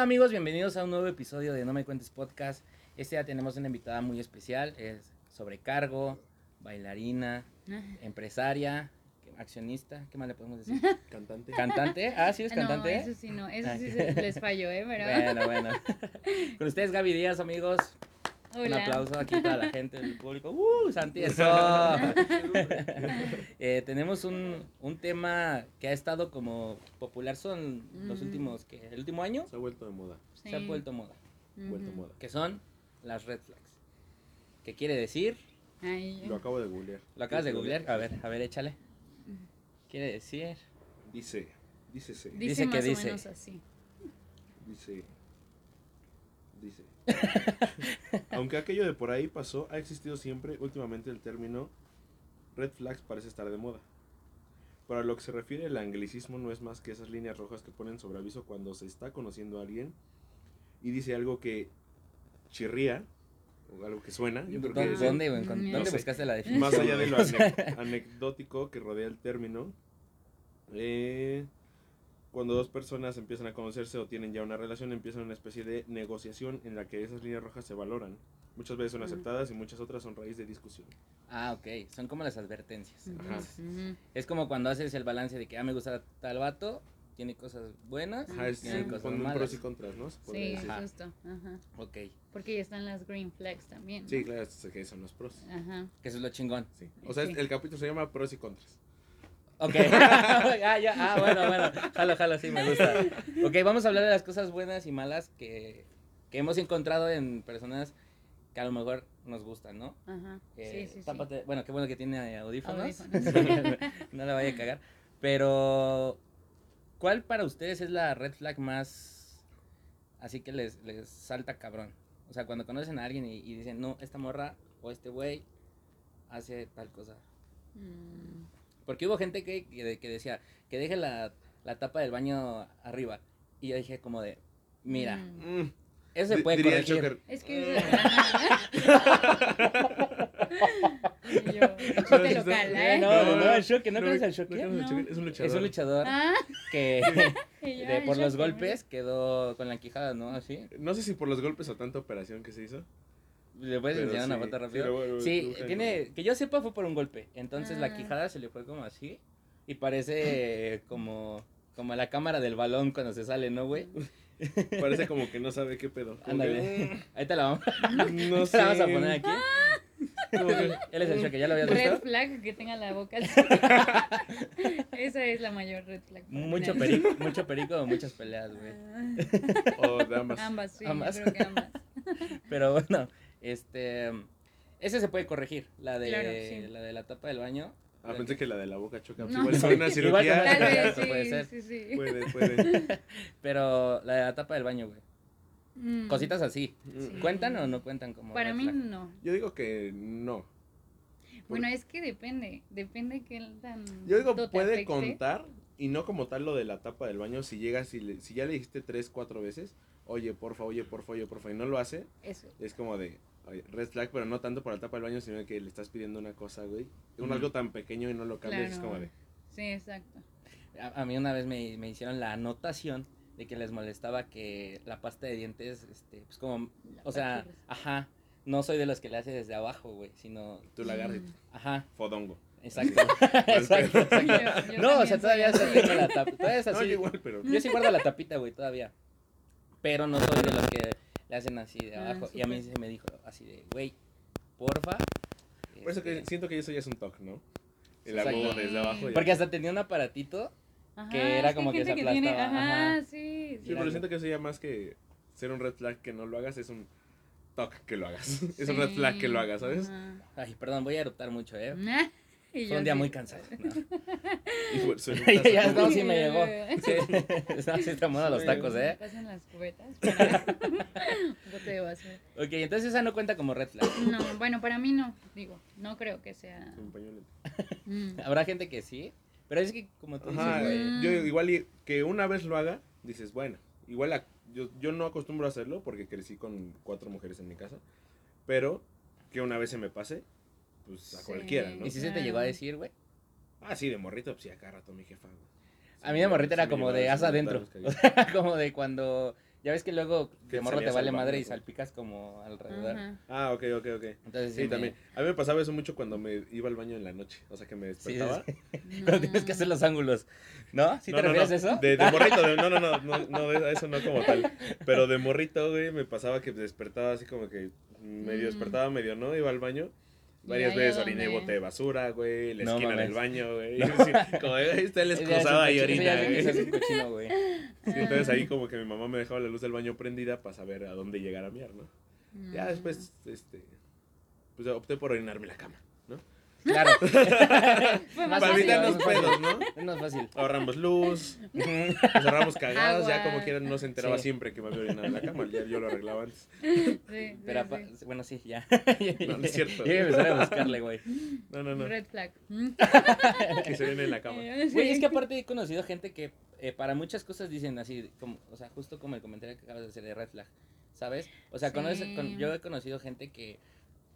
Hola amigos, bienvenidos a un nuevo episodio de No Me Cuentes Podcast. Este día tenemos una invitada muy especial, es sobrecargo, bailarina, empresaria, accionista, ¿qué más le podemos decir? Cantante. ¿Cantante? Ah, sí, es cantante. No, eso sí no, eso sí se les falló, ¿eh? Pero... Bueno, bueno. Con ustedes Gaby Díaz, amigos. Hola. Un aplauso aquí para la gente del público. ¡Uh, Santi, eso! Eh, tenemos un, un tema que ha estado como popular, son los Mm. últimos, ¿qué? ¿El último año? Se ha vuelto de moda. Se ha vuelto moda. Vuelto de Ujú. moda. Que son las red flags. ¿Qué quiere decir? Ay, Lo acabo de googlear. ¿Lo acabas de googlear? A ver, a ver, échale. Quiere decir... Dice, dice, se, dice, dice que más dice. o menos así. dice, dice. Aunque aquello de por ahí pasó, ha existido siempre, últimamente el término red flags parece estar de moda. Para lo que se refiere el anglicismo no es más que esas líneas rojas que ponen sobre aviso cuando se está conociendo a alguien y dice algo que chirría o algo que suena. Yo creo que ¿Dónde, es- dónde, güey? ¿Con- No ¿Dónde sé. buscaste la definición? Más allá de lo anecdótico que rodea el término, eh, cuando dos personas empiezan a conocerse o tienen ya una relación, empiezan una especie de negociación en la que esas líneas rojas se valoran. Muchas veces son aceptadas y muchas otras son raíz de discusión. Ah, ok. Son como las advertencias. Ajá. Es como cuando haces el balance de que, ah, me gusta tal vato, tiene cosas buenas, Ajá, es tiene Sí. cosas con un malas. pros y contras, ¿no? Sí. Ajá. justo. Ajá. Ok, Porque ya están las green flags también. ¿no? Sí, claro, que son los pros. Ajá. que eso es lo chingón. Sí. O sea, Sí. el capítulo se llama pros y contras. Ok. ah, ya. Ah, bueno, bueno. Jalo, jalo, sí, me gusta. Ok, vamos a hablar de las cosas buenas y malas que, que hemos encontrado en personas que a lo mejor nos gustan, ¿no? Ajá. Eh, sí, sí, sí. Bueno, qué bueno que tiene audífonos. Audífonos. no la vaya a cagar. Pero, ¿cuál para ustedes es la red flag más así que les, les salta cabrón? O sea, cuando conocen a alguien y, y dicen, no, esta morra o este güey hace tal cosa. Mm, Porque hubo gente que, que, de- que decía que deje la, la tapa del baño arriba. Y yo dije como de, mira, mm. Eso se puede corregir. Es que. Y yo, local, Eh, ¿eh? no, no, no, el choque, ¿no choque? No. Es un luchador. Es un luchador Ah, que de- por los golpes quedó con la quijada, ¿no? Así. No sé si por los golpes o tanta operación que se hizo. ¿Le puedes Pero enseñar una sí, foto sí, rápido? voy- voy- Sí, buscan tiene, que yo sepa fue por un golpe. Entonces la Ah. quijada se le fue como así. Y parece como, como la cámara del balón cuando se sale, ¿no, güey? Parece como que no sabe qué pedo. Ándale. Ahí te la vamos, no sé. la vamos a poner aquí. Él es el choque, ¿ya lo habías Red visto? flag que tenga la boca. Esa es la mayor red flag. Mucho perico, mucho perico, muchas peleas, güey. O de ambas. Ambas, sí, Ambas. yo creo que ambas. Pero bueno, este... Ese se puede corregir, la de, Claro, sí. la, de la tapa del baño. Ah, pensé que la de la boca choca. No. Igual una cirugía. Tal vez, sí, puede ser. sí, sí. Puede, puede. Pero la de la tapa del baño, güey. Mm. Cositas así. ¿Cuentan o no cuentan como Para mí flag? no. Yo digo que no. Bueno, es que depende, depende qué tan Yo digo puede afecte. contar y no como tal lo de la tapa del baño. Si llegas y le- si ya le dijiste tres, cuatro veces, oye, porfa, oye, porfa, oye, porfa, y no lo hace, Eso. es como de red flag, pero no tanto por la tapa del baño, sino que le estás pidiendo una cosa, güey. Un algo tan pequeño y no lo cambias, es Claro. como de. Sí, exacto. A, a mí una vez me, me hicieron la anotación de que les molestaba que la pasta de dientes, este, pues como, La o sea, ajá, no soy de los que le hace desde abajo, güey, sino, Tú la agarras Mm. ajá, fodongo. exacto, exacto, exacto. Yo- yo No, o sea, todavía se así. la tapa, todavía es No, así, yo igual, pero. yo sí guardo la tapita, güey, todavía, pero no soy de los que le hacen así de Ah, abajo, y a mí se me dijo así de, güey, porfa. Por eso que este, siento que eso ya es un toque, ¿no? El agua desde abajo. ya. Porque hasta tenía un aparatito Ajá, que era como que se tiene- aplastaba, Ajá, ajá. sí. Sí, pero siento que eso ya más que ser un red flag que no lo hagas, es un toque que lo hagas. es un red flag que lo hagas, ¿sabes? Ajá. Ay, perdón, voy a eruptar mucho, ¿eh? Y Fue yo un día sí. muy cansado. No. Y fue- su- ya, ya, no, sí me llegó. Sí, no, sí moda los tacos, ¿eh? Pasan las cubetas para un bote de basura. Ok, entonces esa no cuenta como red flag. No, bueno, para mí no, digo, no creo que sea. Un pañuelo. Mm. Habrá gente que sí, pero es que como tú dices, Ajá, güey. Mm. yo igual que una vez lo haga, dices, bueno, igual a- yo, yo no acostumbro a hacerlo porque crecí con cuatro mujeres en mi casa, pero que una vez se me pase, pues a Sí. cualquiera, ¿no? ¿Y si se te llegó a decir, güey? Ah, sí, de morrito, pues sí, acá rato mi jefa, güey. A mí de morrita era Sí como de haz adentro. "Dale, como de cuando Ya ves que luego de morro te vale madre y salpicas como alrededor. Ah, ok, ok, ok. Entonces Sí, me- también. A mí me pasaba eso mucho cuando me iba al baño en la noche. O sea, que me Sí, despertaba. sí. Cuando tienes que hacer los ángulos. ¿No? ¿Sí No, te no, refieres no. a eso? De, de morrito, de- no, no, no, no, no, de eso no como tal. Pero de morrito, güey, me pasaba que despertaba así como que medio Mm. despertaba, medio no, iba al baño. ¿Y Varias veces oriné y dónde? bote de basura, güey, la No esquina mames. del baño, güey. y como, ahí está el excusado ahí güey. güey. Sí, entonces ahí como que mi mamá me dejaba la luz del baño prendida para saber a dónde llegar a miar, ¿no? Ya Mm. después, este, pues opté por orinarme la cama. Claro. Fue más evitar los pedos, ¿no? Es más fácil. Ahorramos luz, nos ahorramos cagadas, ya como quieran no se enteraba Sí. siempre que me había orinado en la cama, ya yo lo arreglaba antes. Sí, sí, Pero, apa- sí. bueno, sí, ya. No, no es cierto. Yo iba a empezar a buscarle, güey. No, no, no, Red flag. Que se viene en la cama. Eh, Güey, sí. es que aparte he conocido gente que eh, para muchas cosas dicen así, como, o sea, justo como el comentario que acabas de hacer de red flag, ¿sabes? O sea, conoces- Sí. con- yo he conocido gente que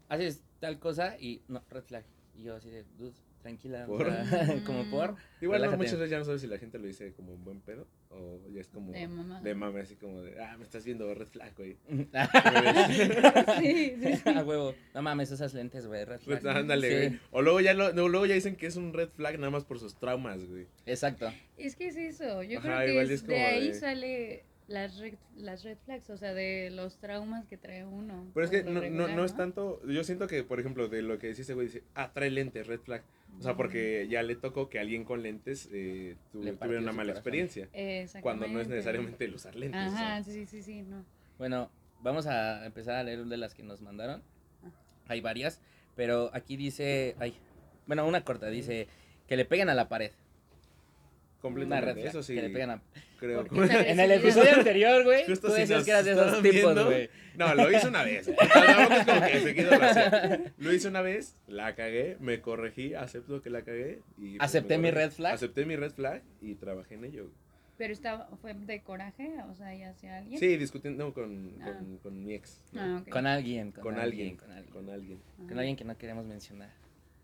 haces tal cosa y no, red flag. Y yo así de, dude, tranquila, como por. Igual no, muchas veces ya no sabes si la gente lo dice como un buen pedo o ya es como De mamá. de mame, así como de, ah, me estás viendo red flag, güey. Sí, sí, sí. A huevo. No mames, esas lentes, güey, red flag. Pues, ándale, Sí, güey. O luego ya, lo, no, luego ya dicen que es un red flag nada más por sus traumas, güey. Exacto. Es que es eso. Yo Ajá, creo que igual es- es de ahí de- sale las red, las red flags, o sea, de los traumas que trae uno. Pero es que no, no, no es tanto, yo siento que, por ejemplo, de lo que decía ese güey, dice, ah, trae lentes, red flag. O sea, porque ya le tocó que alguien con lentes eh, tu- Le partió tuviera una mala corazón. experiencia. Exactamente. Cuando no es necesariamente el usar lentes. o sea. Ajá, sí, sí, sí, no. Bueno, vamos a empezar a leer de las que nos mandaron. Ah. Hay varias, pero aquí dice, ay, bueno, una corta, dice que le peguen a la pared. Una red Completamente, flag, eso sí, que le peguen a... creo. En el episodio anterior, güey, tú si decías que eras de esos tipos, güey. No, lo hice una vez. Es como que seguido lo hacía. Lo hice una vez, la cagué, me corregí, acepto que la cagué. Y pues, ¿Acepté mi red flag? Acepté mi red flag y trabajé en ello. Pero estaba, fue de coraje, o sea, ya hacia alguien. Sí, discutiendo con, Ah. con, con mi ex. ¿no? Ah, ok. Con alguien, con, Con alguien, alguien, con alguien. Con alguien. Con alguien que no queremos mencionar.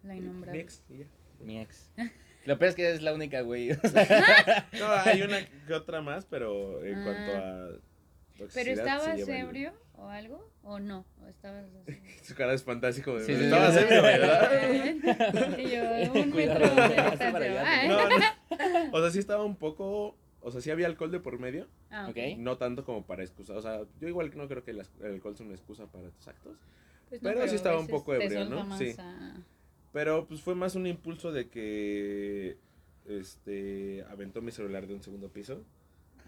La Mi innombrable. ex, y ya. Mi ex. Lo peor es que es la única, güey. o sea, No, hay una que otra más, pero en Ah. cuanto a. ¿Pero estabas el- ebrio o algo? ¿O no? ¿O estabas así? Su cara es fantástico. Sí, sí, estabas sí. ebrio, ¿verdad? y yo, un Cuidado, metro de distancia. Ah, ¿eh? No, no. O sea, sí estaba un poco. O sea, sí había alcohol de por medio. Ah, ok. Ok. No tanto como para excusar. O sea, yo igual no creo que el alcohol sea una excusa para tus actos. Pues no, Pero sí estaba un poco ebrio, ¿no? Sí. a- Pero pues fue más un impulso de que. Este. Aventó mi celular de un segundo piso.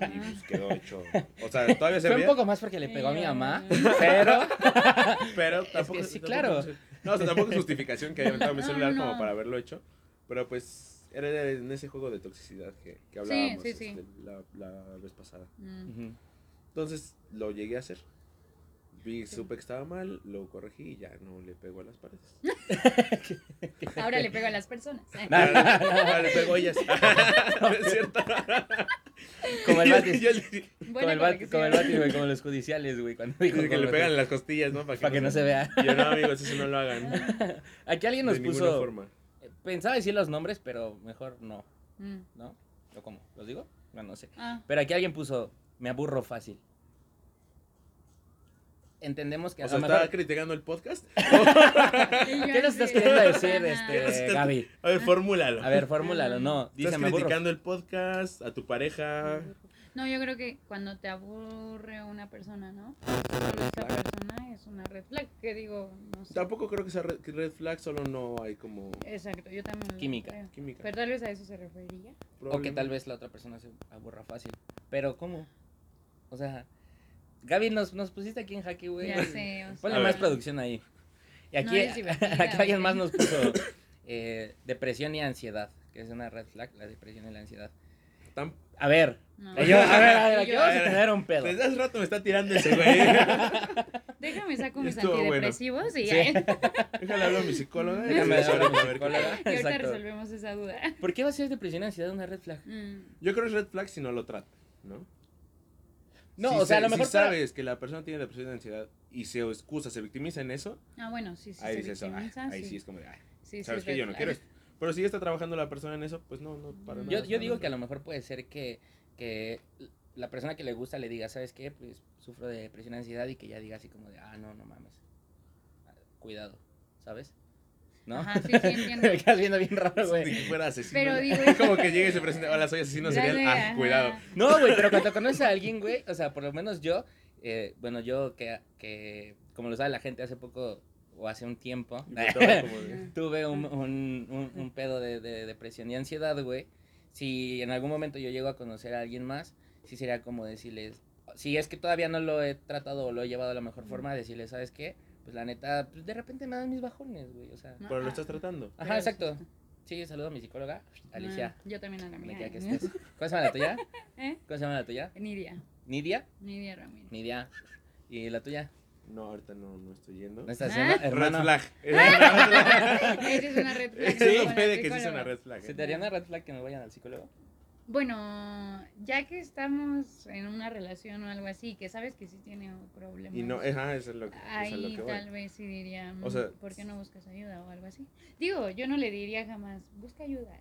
Y pues quedó hecho. O sea, todavía se Fue un poco más porque le pegó a mi mamá, pero... Pero Es que tampoco. sí, tampoco- claro. No, o sea, tampoco es justificación que haya aventado mi celular no, como para haberlo hecho. Pero pues era en ese juego de toxicidad que, que hablábamos sí, sí. este, La, la vez pasada. Mm. Entonces lo llegué a hacer. Vi, Sí. supe que estaba mal, lo corregí y ya no le pego a las paredes. Ahora le pego a las personas. No, no, no, no. Le pego a ellas. No es cierto. Como el Batis. Como el. Batis, güey, como los judiciales, güey, cuando dijo que le pegan las costillas, ¿no? Para que no se vea. Y yo, no, amigos, eso no lo hagan. Aquí alguien nos puso... forma. Pensaba decir los nombres, pero mejor no, Mm. ¿no? ¿O cómo? ¿Los digo? No, no sé. Ah, Pero aquí alguien puso, me aburro fácil. Entendemos que O a sea, lo ¿está mejor... criticando el podcast? ¿Qué nos estás queriendo decir, ajá. este, Gaby? A ver, fórmulalo. A ver, fórmulalo, no. Dice, ¿Estás criticando el podcast, a tu pareja? No, yo creo que cuando te aburre una persona, ¿no? Solo esa persona es una red flag. Que digo, no sé. Tampoco creo que sea red, flag, solo no hay como Exacto, yo también. Química. creo. química. Pero tal vez a eso se refería. O que tal vez la otra persona se aburra fácil. Pero, ¿cómo? O sea, Gaby, nos, nos pusiste aquí en jaque, güey. Ya sé. o Ponle más producción ahí. Y aquí, No aquí alguien más nos puso eh, depresión y ansiedad, que es una red flag, la depresión y la ansiedad. Tam- A ver, no. yo, a ver, a ver, aquí yo, vamos a a ver, tener un pedo. Desde hace rato me está tirando ese güey. Déjame saco mis Estuvo bueno. antidepresivos y, Sí. Déjale hablar a mi psicóloga. y Déjame hablar a mi psicóloga. y ahorita Exacto. resolvemos esa duda. ¿Por qué va a ser depresión y ansiedad una red flag? Mm. Yo creo que es red flag si no lo trata, ¿no? No, Si o sea, a lo mejor Si para- sabes que la persona tiene depresión y ansiedad y se excusa, se victimiza en eso, Ah, bueno, sí, sí. ahí se dices, ah, victimiza, ahí sí es como de, ay, Sí, sí, sabes es que yo no quiero esto. Pero si ya está trabajando la persona en eso, pues no, no, para nada. Yo, está yo digo que a lo mejor puede ser que, que la persona que le gusta le diga, ¿sabes qué? Pues sufro de depresión y ansiedad y que ya diga así como de, ah, no, no mames. Cuidado, ¿sabes? ¿No? Ajá, sí, sí, entiendo. Me quedas viendo bien raro, güey. que fuera asesino. Pero digo, Como que llegue y se presente, hola, soy asesino Ya serial. sé, Ah, ajá. cuidado. No, güey, pero cuando conoces a alguien, güey, o sea, por lo menos yo, eh, bueno, yo que, que, como lo sabe la gente, hace poco o hace un tiempo, tuve un, un, un, un pedo de, de depresión y ansiedad, güey. Si en algún momento yo llego a conocer a alguien más, sí sería como decirles, si es que todavía no lo he tratado o lo he llevado a la mejor forma, decirles, ¿sabes qué? Pues la neta, pues de repente me dan mis bajones, güey, o sea. Pero lo estás tratando. Ajá, Pero exacto. sí Sí, saludo a mi psicóloga, Alicia. Ah, yo también a la mía. que estés. ¿Cómo se llama la tuya? ¿Eh? ¿Cómo se llama la tuya? Nidia. ¿Nidia? Nidia Ramírez. Nidia. ¿Y la tuya? No, ahorita no, no estoy yendo. ¿No estás ¿Ah? haciendo? Red Hermano. Es red flag. Esa es una red flag. Como puede que sí sea psicóloga. una red flag. ¿Se ¿eh? te haría una red flag que no vayan al psicólogo? Bueno, ya que estamos en una relación o algo así, que sabes que sí tiene problemas. Y no, ajá, eso es lo que, eso es lo Ahí que voy. tal vez sí diría, O "Mm, sea, ¿por qué no buscas ayuda o algo así? Digo, yo no le diría jamás, busca ayuda.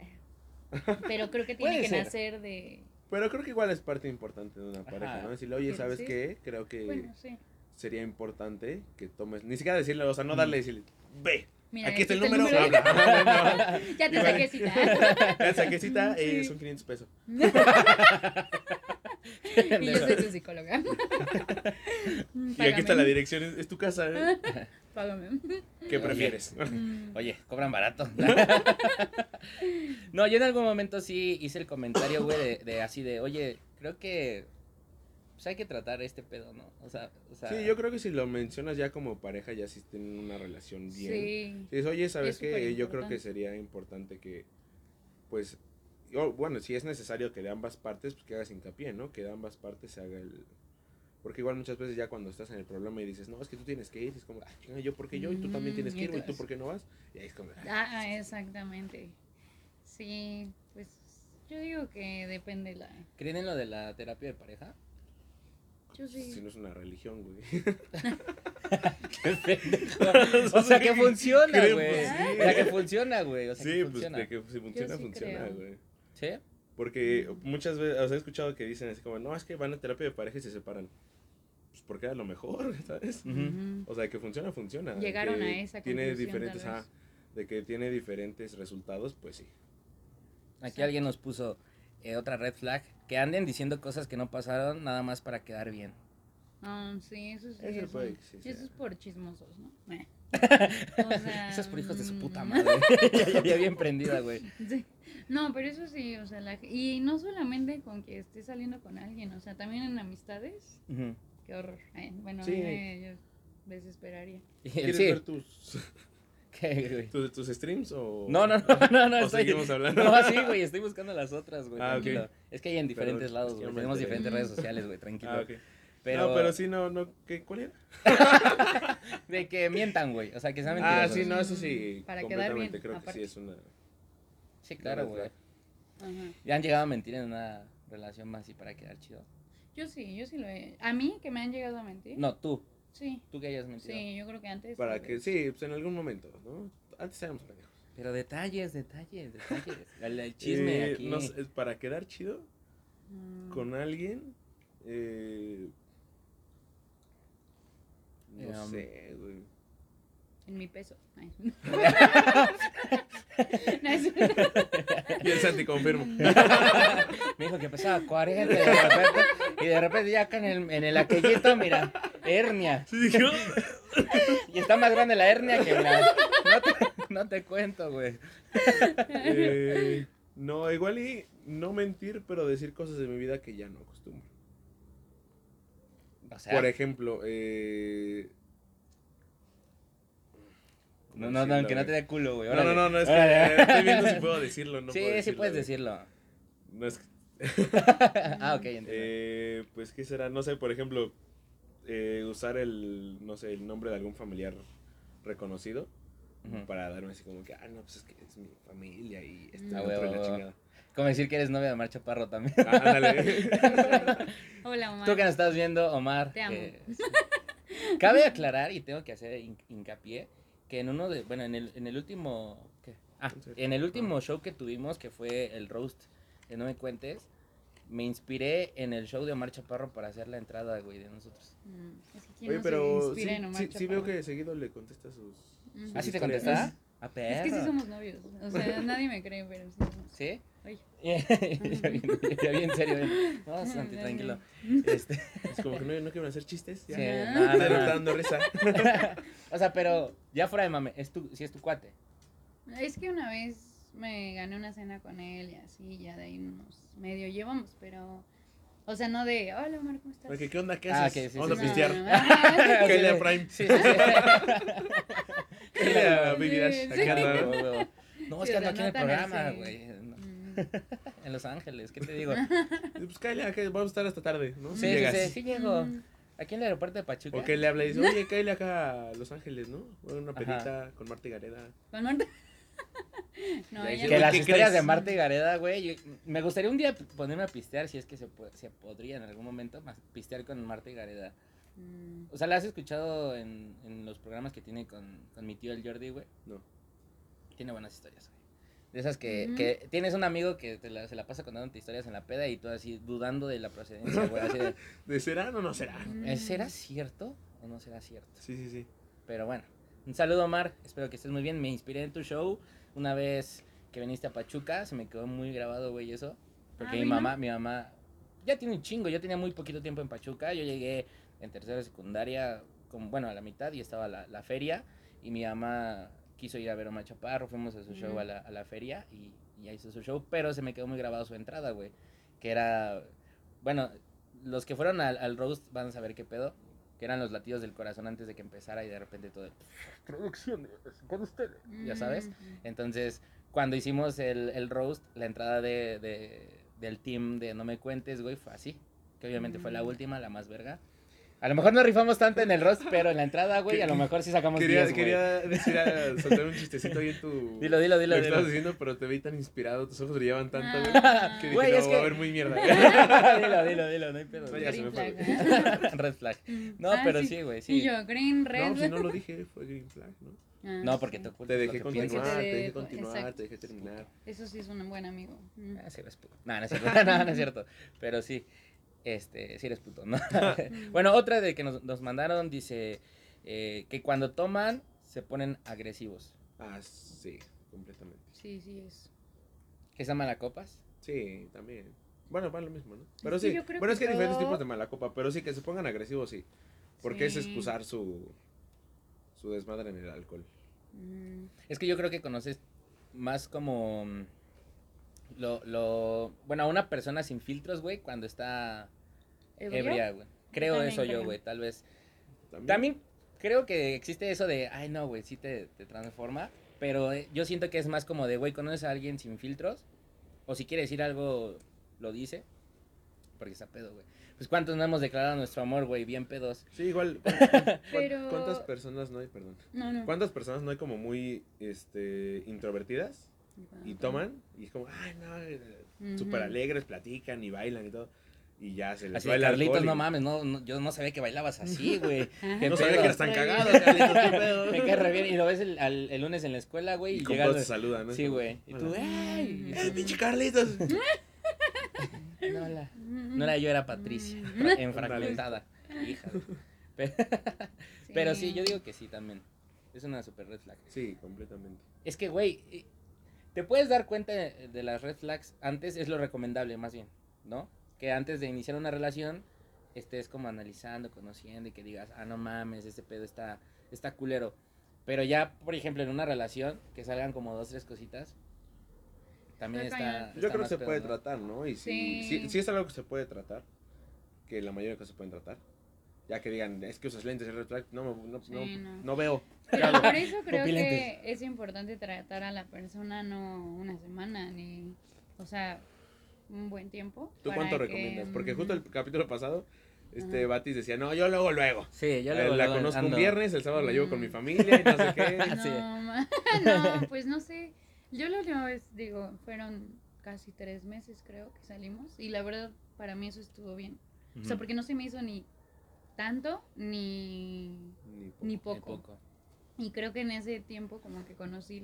Pero creo que tiene que ser. nacer de... Pero creo que igual es parte importante de una pareja, Ajá. ¿no? Decirle, oye, ¿sabes sí. qué? Creo que Bueno, sí. sería importante que tomes, ni siquiera decirle, o sea, no darle, decirle, ve, Mira, aquí está el número. Ya te Igual. saqué cita. Ya saqué cita, eh, son 500 pesos. y yo soy tu psicóloga. Y aquí está la dirección, es, es tu casa, ¿eh? Págame. ¿Qué Oye. prefieres? Mm. Oye, cobran barato. no, yo en algún momento sí hice el comentario, güey, de, de así de, oye, creo que pues hay que tratar este pedo, ¿no? O sea, o sea Sí, yo creo que si lo mencionas ya como pareja, ya si tienen una relación bien. Sí. Dices, oye, ¿sabes Es qué? Yo creo que sería importante que, pues, o, bueno, si es necesario que de ambas partes, pues que hagas hincapié, ¿no? Que de ambas partes se haga el... Porque igual muchas veces ya cuando estás en el problema y dices, no, es que tú tienes que ir, es como, ah, chinga, yo por qué yo, y tú también tienes que y ir, tú- tú por qué no vas, y ahí es como, ah, Ah, exactamente. Sí, pues yo digo que depende la... ¿Creen en lo de la terapia de pareja? Yo si no es una religión, güey. O sea, que funciona, Creo, güey. pues, sí. O sea, que funciona, güey. O sea, sí, que pues funciona. de que si funciona, sí funciona, creo. güey. ¿Sí? Porque muchas veces, o sea, he escuchado que dicen así como, no, es que van a terapia de pareja y se separan. Pues porque era lo mejor, ¿sabes? O sea, que funciona, funciona. Llegaron que a esa Tiene conclusión, diferentes, tal de que tiene diferentes resultados, pues sí. Aquí alguien nos puso eh, otra red flag. Que anden diciendo cosas que no pasaron nada más para quedar bien. Ah, sí, eso sí. Eso eso, puede es por chismosos, ¿no? Eh. O sea, Eso es por hijos de su puta mm, madre. ya, ya bien prendida, güey. Sí. No, pero eso sí, o sea, la, y no solamente con que estés saliendo con alguien, o sea, también en amistades, Ujú. qué horror. Eh, bueno, Sí. a mí me yo desesperaría. ¿Quieres sí. ver tus, ¿Qué, güey? tus, tus streams o...? No, no, no, no, no. ¿O estoy- seguimos hablando? No, sí, güey, estoy buscando las otras, güey. Ah, ok. tranquilo. Es que hay en diferentes lados, güey. Tenemos diferentes redes sociales, güey, tranquilo. Ah, ok. Pero, No, pero sí, no, no, ¿qué, ¿cuál era? de que mientan, güey. O sea, que sean Ah, mentirosos. sí, no, eso sí, Para quedar bien, creo que aparte. sí es una... Sí, claro, güey. Ya han llegado a mentir en una relación más así para quedar chido. Yo sí, yo sí lo he. A mí que me han llegado a mentir. No, tú. Sí, Tú que hayas mentido. sí, yo creo que antes. Para que, sí, pues en algún momento, ¿no? Antes éramos pendejos. Pero detalles, detalles, detalles. El, el chisme Eh, aquí. no sé, para quedar chido Mm, con alguien, eh, no Eh, um, sé, güey. En mi peso. Ay. No, es- Y el Santi confirmo. Me dijo que pesaba 40 y de repente, y de repente ya acá en el, en el aquellito, mira, hernia. Sí. Y está más grande la hernia que la... No te, no te cuento, güey. Eh, no, igual y no mentir, pero decir cosas de mi vida que ya no acostumbro. O sea, Por ejemplo, eh... no, no, no, que no te dé culo, güey. No, no, no, no, es que eh, estoy viendo si puedo decirlo, no sí, puedo sí decirlo, puedes güey. decirlo. No es que- ah, ok, entiendo. Eh, pues, ¿qué será? No sé, por ejemplo, eh, usar el, no sé, el nombre de algún familiar reconocido para darme así como que, ah, no, pues es que es mi familia y este Ah, huevo, la chingada. Como decir que eres novia de Omar Chaparro también. Ah, ándale. Hola, mamá. Tú que nos estás viendo, Omar. Te amo. Cabe aclarar, y tengo que hacer hin- hincapié, que en uno de, bueno, en el, en el último, ¿qué? Ah, ¿En el último show que tuvimos, que fue el roast de No Me Cuentes, me inspiré en el show de Omar Chaparro para hacer la entrada, güey, de nosotros. Mm, es que ¿quién Oye, no se pero sí, inspira en Omar sí, sí veo que seguido le contesta sus... Ujú. ¿Ah, sí te contesta? A Es que sí somos novios. O sea, nadie me cree, pero sí somos. ¿Sí? Ay. ya bien, ya bien serio. bien. No, Santi, tranquilo. Este, Es como que no, no quieren hacer chistes. Ya. sí, no, no, no. está dando risa. O sea, pero ya fuera de mame, es tu, sí es tu cuate. Es que una vez me gané una cena con él y así, ya de ahí nos medio llevamos, pero. O sea, no de, hola Omar, ¿cómo estás? Oye, ¿Qué onda? ¿Qué Ah, haces? que sí, Vamos sí, a sí. pistear. Kelia Sí, Prime. Sí, sí. No, es que ando aquí en el programa, güey. Mm, En Los Ángeles, ¿qué te digo? Pues Kelia, que vamos a estar hasta tarde, ¿no? Sí, Si sí, llegas. sí, sí llego. mm. Aquí en el aeropuerto de Pachuca. O que le habla y dice, oye, Kelia acá a Los Ángeles, ¿no? Una Ajá. pedita con Marta y Gareda. ¿Con Marta? no, Que las ¿qué historias crees? de Marta y Gareda, güey. Me gustaría un día ponerme a pistear, si es que se, puede- se podría en algún momento, más pistear con Marta y Gareda. Mm, O sea, ¿la has escuchado en, en los programas que tiene con, con mi tío el Jordi, güey? No. Tiene buenas historias, güey. De esas que, que tienes un amigo que te la- se la pasa contándote historias en la peda y tú así dudando de la procedencia, güey. Así de, ¿De será o no será? mm. ¿eh, ¿será cierto o no será cierto? Sí, sí, sí. Pero bueno, un saludo, Omar. Espero que estés muy bien. Me inspiré en tu show una vez que viniste a Pachuca. Se me quedó muy grabado, güey, eso. Porque Ah, mi mamá, mi mamá, ya tiene un chingo. Yo tenía muy poquito tiempo en Pachuca. Yo llegué en tercera secundaria, con, bueno, a la mitad y estaba la, la feria. Y mi mamá quiso ir a ver a Omar Chaparro. Fuimos a su show a la, a la feria y, y ahí hizo su show. Pero se me quedó muy grabado su entrada, güey. Que era, bueno, los que fueron al, al roast van a saber qué pedo. Que eran los latidos del corazón antes de que empezara y de repente todo el... Producciones, con ustedes. Ya sabes. Mm, Entonces, cuando hicimos el, el roast, la entrada de, de- del team de No Me Cuentes, güey, fue así. Que obviamente fue la Mm. última, la más verga. A lo mejor no rifamos tanto en el roast, pero en la entrada, güey, a lo mejor sí sacamos Quería, 10, güey. quería decir, a, soltar un chistecito ahí en tu... Dilo, dilo, dilo, Lo estabas diciendo, pero te vi tan inspirado, tus ojos brillaban tanto, güey, Ah. que dije, Güey, no, es va a que- ver muy mierda. dilo, dilo, dilo, no hay pedo. Güey. me Green fue. flag, ¿eh? Red flag. Mm. No, Ah, pero sí, güey, sí. Y yo, green, red. No, si no lo dije, fue Green Flag, ¿no? Ah, No, porque sí. te ocultas Te dejé continuar, te te dejé continuar, exacto. te dejé terminar. Eso sí es un buen amigo. Mm. Ah, sí. No, no es cierto. No, no es cierto. Pero sí, este, sí eres puto, ¿no? Bueno, otra de que nos, nos mandaron dice eh, que cuando toman se ponen agresivos. Ah, sí, completamente. Sí, sí es. ¿Que se malacopas? Sí, también. Bueno, va lo mismo, ¿no? Pero sí. yo creo Bueno, es que hay diferentes tipos de mala copa, pero sí, que se pongan agresivos, sí. Porque es excusar su, su desmadre en el alcohol. Mm, Es que yo creo que conoces más como mm, lo, lo, bueno, a una persona sin filtros, güey, cuando está ¿ebrio? ebria, güey. Creo también eso yo, güey, tal vez. También. También creo que existe eso de, ay, no, güey, sí te, te transforma. Pero eh, yo siento que es más como de, güey, conoces a alguien sin filtros. O si quiere decir algo, lo dice. Porque está pedo, güey. Pues cuántos no hemos declarado nuestro amor, güey, bien pedos. Sí, igual. ¿cu- cu- Pero- ¿Cuántas personas no hay, perdón? No, no. ¿Cuántas personas no hay como muy este, introvertidas y toman? Y es como, ay, no, eh, Ujú. súper alegres, platican y bailan y todo. Y ya se les Así va el Carlitos, y- no mames, no, no, yo no sabía que bailabas así, güey. No sabía que eras tan cagado. Carlitos, qué pedo. Me cae re bien. Y lo ves el, al- el lunes en la escuela, güey. Y Y, con llega. todos te saludan, ¿no? Sí, güey. Y tú, Hola. ¡ey! Y ¡Eh, pinche Carlitos! No, la- no era yo, era Patricia. Enfragmentada. Hija. Pero, pero sí, yo digo que sí también. Es una super red flag. Sí, completamente. Es que, güey, eh, te puedes dar cuenta de de las red flags antes, es lo recomendable más bien, ¿no? Que antes de iniciar una relación estés como analizando, conociendo y que digas, ah, no mames, este pedo está, está culero. Pero ya, por ejemplo, en una relación, que salgan como dos, tres cositas, también Está está... cañón. está Yo creo que se pedo, puede ¿no? tratar, ¿no? Y si, Sí. si, si es algo que se puede tratar, que la mayoría de cosas se pueden tratar, ya que digan, es que usas lentes, no, no, Sí, no, no. no veo. Pero por eso creo que es importante tratar a la persona no una semana ni, o sea, un buen tiempo. ¿Tú cuánto que, recomiendas? Porque mm, justo el capítulo pasado, este Ajá. Batis decía, no, yo luego, luego. Sí, yo Eh, luego, la luego conozco un ando- viernes, el sábado la llevo con mi Mm. familia y no sé qué. No, Sí. ma- no, pues no sé. Yo la última vez, digo, fueron casi tres meses creo que salimos y la verdad para mí eso estuvo bien. O sea, porque no se me hizo ni tanto ni, Ni poco. ni Ni poco. poco. Y creo que en ese tiempo como que conocí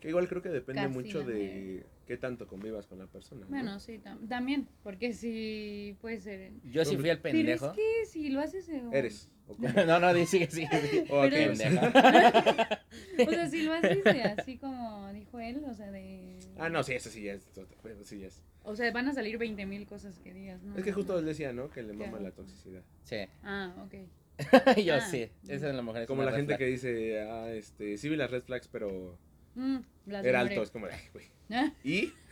Que igual creo que depende mucho de qué tanto convivas con la persona. ¿no? Bueno, sí, tam- también, porque sí puede ser. Yo sí fui el Pero pendejo. es que si lo haces. en- Eres. no, no, sigue, sigue, sigue. ¿O a Pero- qué eres? Pendeja. O sea, si lo haces así como dijo él, o sea, de. Ah, no, sí, eso sí ya es. pedo, sí ya es. O sea, van a salir 20 mil cosas que digas, ¿no? Es que justo él decía, ¿no? Que le mama la toxicidad. Sí. Ah, ok. Yo Ah. sí. Esa es la mujer. Como la gente que dice, ah, este, sí vi las red flags, pero Mm, las era alto. Es como, ay, güey. Ah, ¿Y?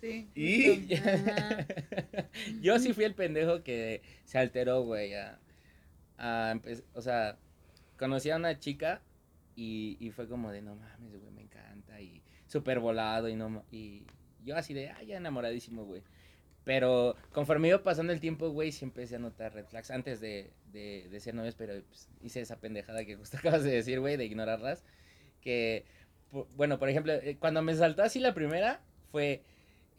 Sí. ¿Y? Yo sí fui el pendejo que se alteró, güey. A, a o sea, conocí a una chica y, y fue como de, no mames, güey, me encanta. Y súper volado y no Y yo así de, ay, ya enamoradísimo, güey. Pero conforme iba pasando el tiempo, güey, sí empecé a notar red flags antes de, de, de ser novios, pero pues, hice esa pendejada que justo acabas de decir, güey, de ignorarlas. Que, bueno, por ejemplo, eh, cuando me saltó así la primera, fue,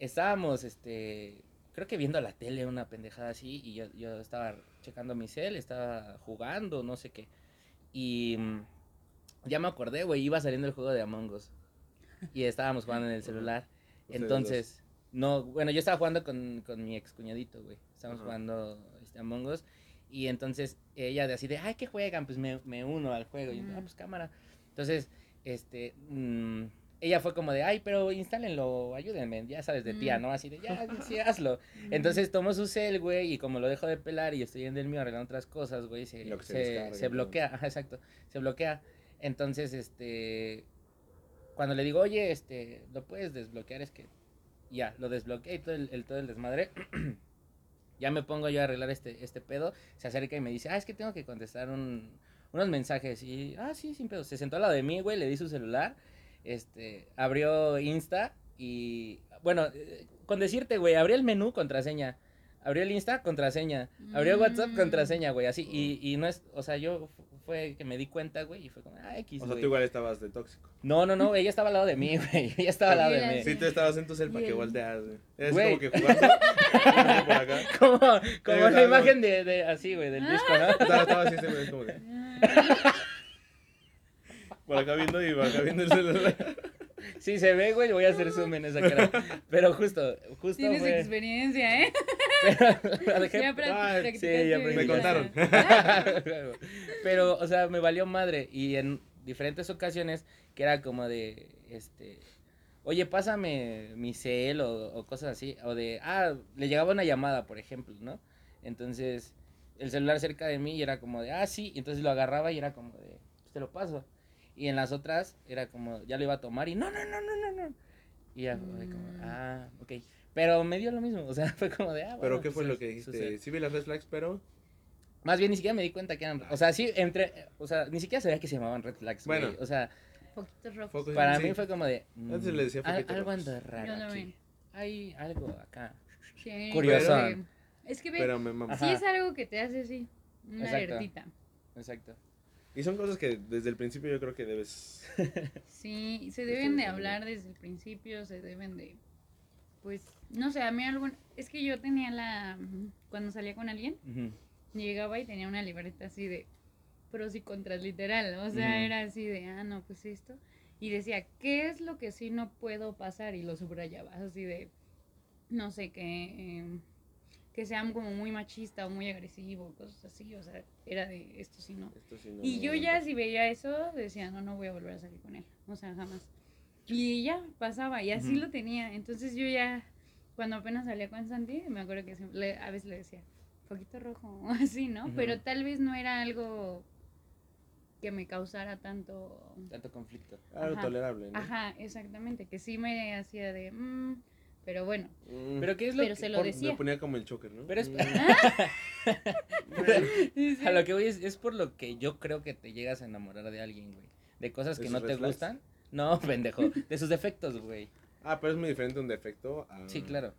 estábamos, este, creo que viendo la tele, una pendejada así, y yo, yo estaba checando mi cel, estaba jugando, no sé qué. Y mm, ya me acordé, güey, iba saliendo el juego de Among Us. Y estábamos jugando en el celular. Entonces, no, bueno, yo estaba jugando con, con mi ex cuñadito, güey. Estábamos Ajá. jugando este, Among Us. Y entonces ella de así de, ay, que juegan, pues me, me uno al juego. Y yo, ah, pues cámara. Entonces, este, mm, ella fue como de, ay, pero instálenlo, ayúdenme, ya sabes, de tía. ¿no? Así de, ya, sí, hazlo. Entonces tomo su cel, güey, y como lo dejo de pelar y estoy en el mío arreglando otras cosas, güey, se, se bloquea, ajá, exacto, se bloquea. Entonces, este, cuando le digo, oye, este, lo puedes desbloquear, es que ya, lo desbloqueé y todo el, el- todo el desmadre. ya me pongo yo a arreglar este, este pedo, se acerca y me dice, ah, es que tengo que contestar un, unos mensajes. Y, ah, sí, sin pedo. Se sentó al lado de mí, güey, le di su celular, este, abrió Insta y, bueno, eh, con decirte, güey, abrió el menú, contraseña. Abrió el Insta, contraseña. Abrió WhatsApp, Mm. contraseña, güey, así. Y, y no es, o sea, yo fue que me di cuenta, güey, y fue como, ah, X, O sea, güey. tú igual estabas de tóxico. No, no, no, ella estaba al lado de mí, güey. Ella estaba al lado de mí. Sí, tú estabas en tu para que volteas, güey. Es Güey. como que jugando. Como, como la imagen de, de así, güey, del disco, ¿no? Estaba, estaba así, güey, es como que. Por acá viendo y por acá viendo el celular. Sí, se ve, güey, voy a hacer zoom en esa cara. Pero justo, justo Tienes experiencia, ¿eh? Pero, dejé- Ya Ay, sí, ya me contaron. Pero, o sea, me valió madre. Y en diferentes ocasiones, que era como de, este, oye, pásame mi cel o, o cosas así. O de, ah, le llegaba una llamada, por ejemplo, ¿no? Entonces, el celular cerca de mí y era como de, ah, sí. Y entonces lo agarraba y era como de, pues te lo paso. Y en las otras era como, ya lo iba a tomar y no, no, no, no, no, no. Y ya fue como, Mm. ah, ok. Pero me dio lo mismo, o sea, fue como de, ah, Pero bueno, ¿qué fue su- lo que dijiste? sucede. Sí vi las red flags, pero. Más bien ni siquiera me di cuenta que eran, o sea, sí, entre, o sea, ni siquiera sabía que se llamaban red flags, güey. Bueno. O sea, Poquitos rojos. Para sí. mí fue como de, mm, Antes le decía al- algo anda raro Yo también. aquí. Hay algo acá. Sí, Curioso. porque- Es que ve, Pero me sí es algo que te hace así, una Exacto. alertita. Exacto. Y son cosas que desde el principio yo creo que debes. Sí, se deben de hablar desde el principio, se deben de, pues, no sé, a mí algún, es que yo tenía la, cuando salía con alguien, llegaba y tenía una libreta así de pros y contras, literal, o sea, era así de, ah, no, pues esto, y decía, ¿qué es lo que sí no puedo pasar? Y lo subrayaba, así de, no sé, que, eh, que sean como muy machista o muy agresivo, cosas así, o sea, era de, esto sí no. Esto sí no Y yo ya si veía eso, decía, no, no voy a volver a salir con él. O sea, jamás. Y ya pasaba, y así lo tenía. Entonces yo ya, cuando apenas salía con Santi, me acuerdo que siempre, le- a veces le decía, poquito rojo, o así, ¿no? Pero tal vez no era algo que me causara tanto... Tanto conflicto. Algo Ajá. tolerable, ¿no? Ajá, exactamente, que sí me hacía de, "Mm", pero bueno. Mm, Pero qué es lo Pero que- se lo por- decía. Me ponía como el choker, ¿no? Pero es- Mm. A lo que voy es, es por lo que yo creo que te llegas a enamorar de alguien, güey. De cosas ¿De que no te flags? gustan. No, pendejo. De sus defectos, güey. Ah, pero es muy diferente un defecto a. Sí, claro.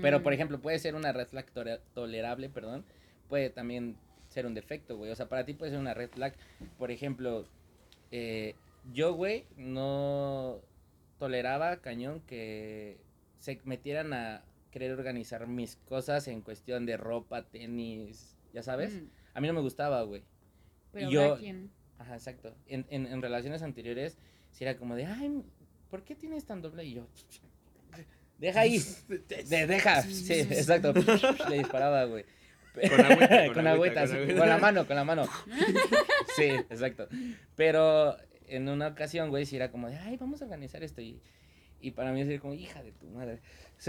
Pero, por ejemplo, puede ser una red flag tolerable, perdón. Puede también ser un defecto, güey. O sea, para ti puede ser una red flag. Por ejemplo, eh, yo, güey, no toleraba cañón que se metieran a querer organizar mis cosas en cuestión de ropa, tenis, ya sabes. Mm, A mí no me gustaba, güey. Pero y yo-. Ajá, exacto. En, en, en relaciones anteriores si era como de, ay, ¿por qué tienes tan doble? Y yo, deja ahí, de- deja, sí, exacto, le disparaba, güey. Con agüita, con con agüita, agüita, con sí, agüita. con la mano, con la mano. Sí, exacto. Pero en una ocasión, güey, sí era como de, ay, vamos a organizar esto. Y, y para mí es como, hija de tu madre.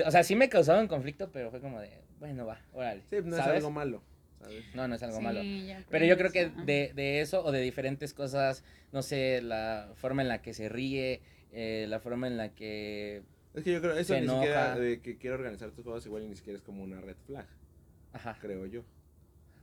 O sea, sí me causaba un conflicto, pero fue como de, bueno, va, órale. Sí, no es algo malo, ¿sabes? No, no es algo Sí, malo. Pero yo creo que a- de, de eso o de diferentes cosas, no sé, la forma en la que se ríe, eh, la forma en la que... Es que yo creo, eso Se ni siquiera enoja. de que quiero organizar tus juegos, igual ni siquiera es como una red flag, Ajá. creo yo.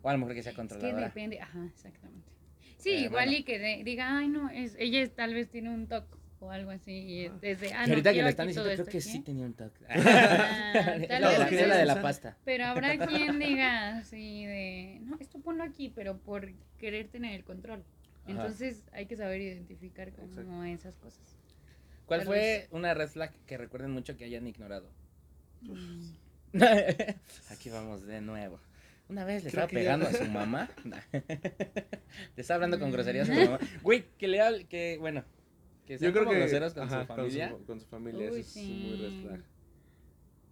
O a lo mejor que sea Es que controladora. depende, ajá, exactamente. Sí, Eh, igual bueno. y que de- diga, ay, no, es, ella es- tal vez tiene un toque o algo así. Y Ajá. desde, ah, no, ahorita que lo están diciendo, creo esto que aquí. sí tenía un toque. Ah, tal la, de vez es la de la pasta. Pero habrá quien diga así de, no, esto ponlo aquí, pero por querer tener el control. Entonces hay que saber identificar como Exacto. esas cosas. ¿Cuál Tal fue vez. una red flag que recuerden mucho que hayan ignorado? Mm. Aquí vamos de nuevo. Una vez le Creo estaba que ya- pegando a su mamá. le estaba hablando con groserías a Mm. su mamá. Güey, que le hable, que bueno, que sean Yo creo como que groseros con ajá, su familia. Con su, con su familia, Uy, eso es muy red sí. flag.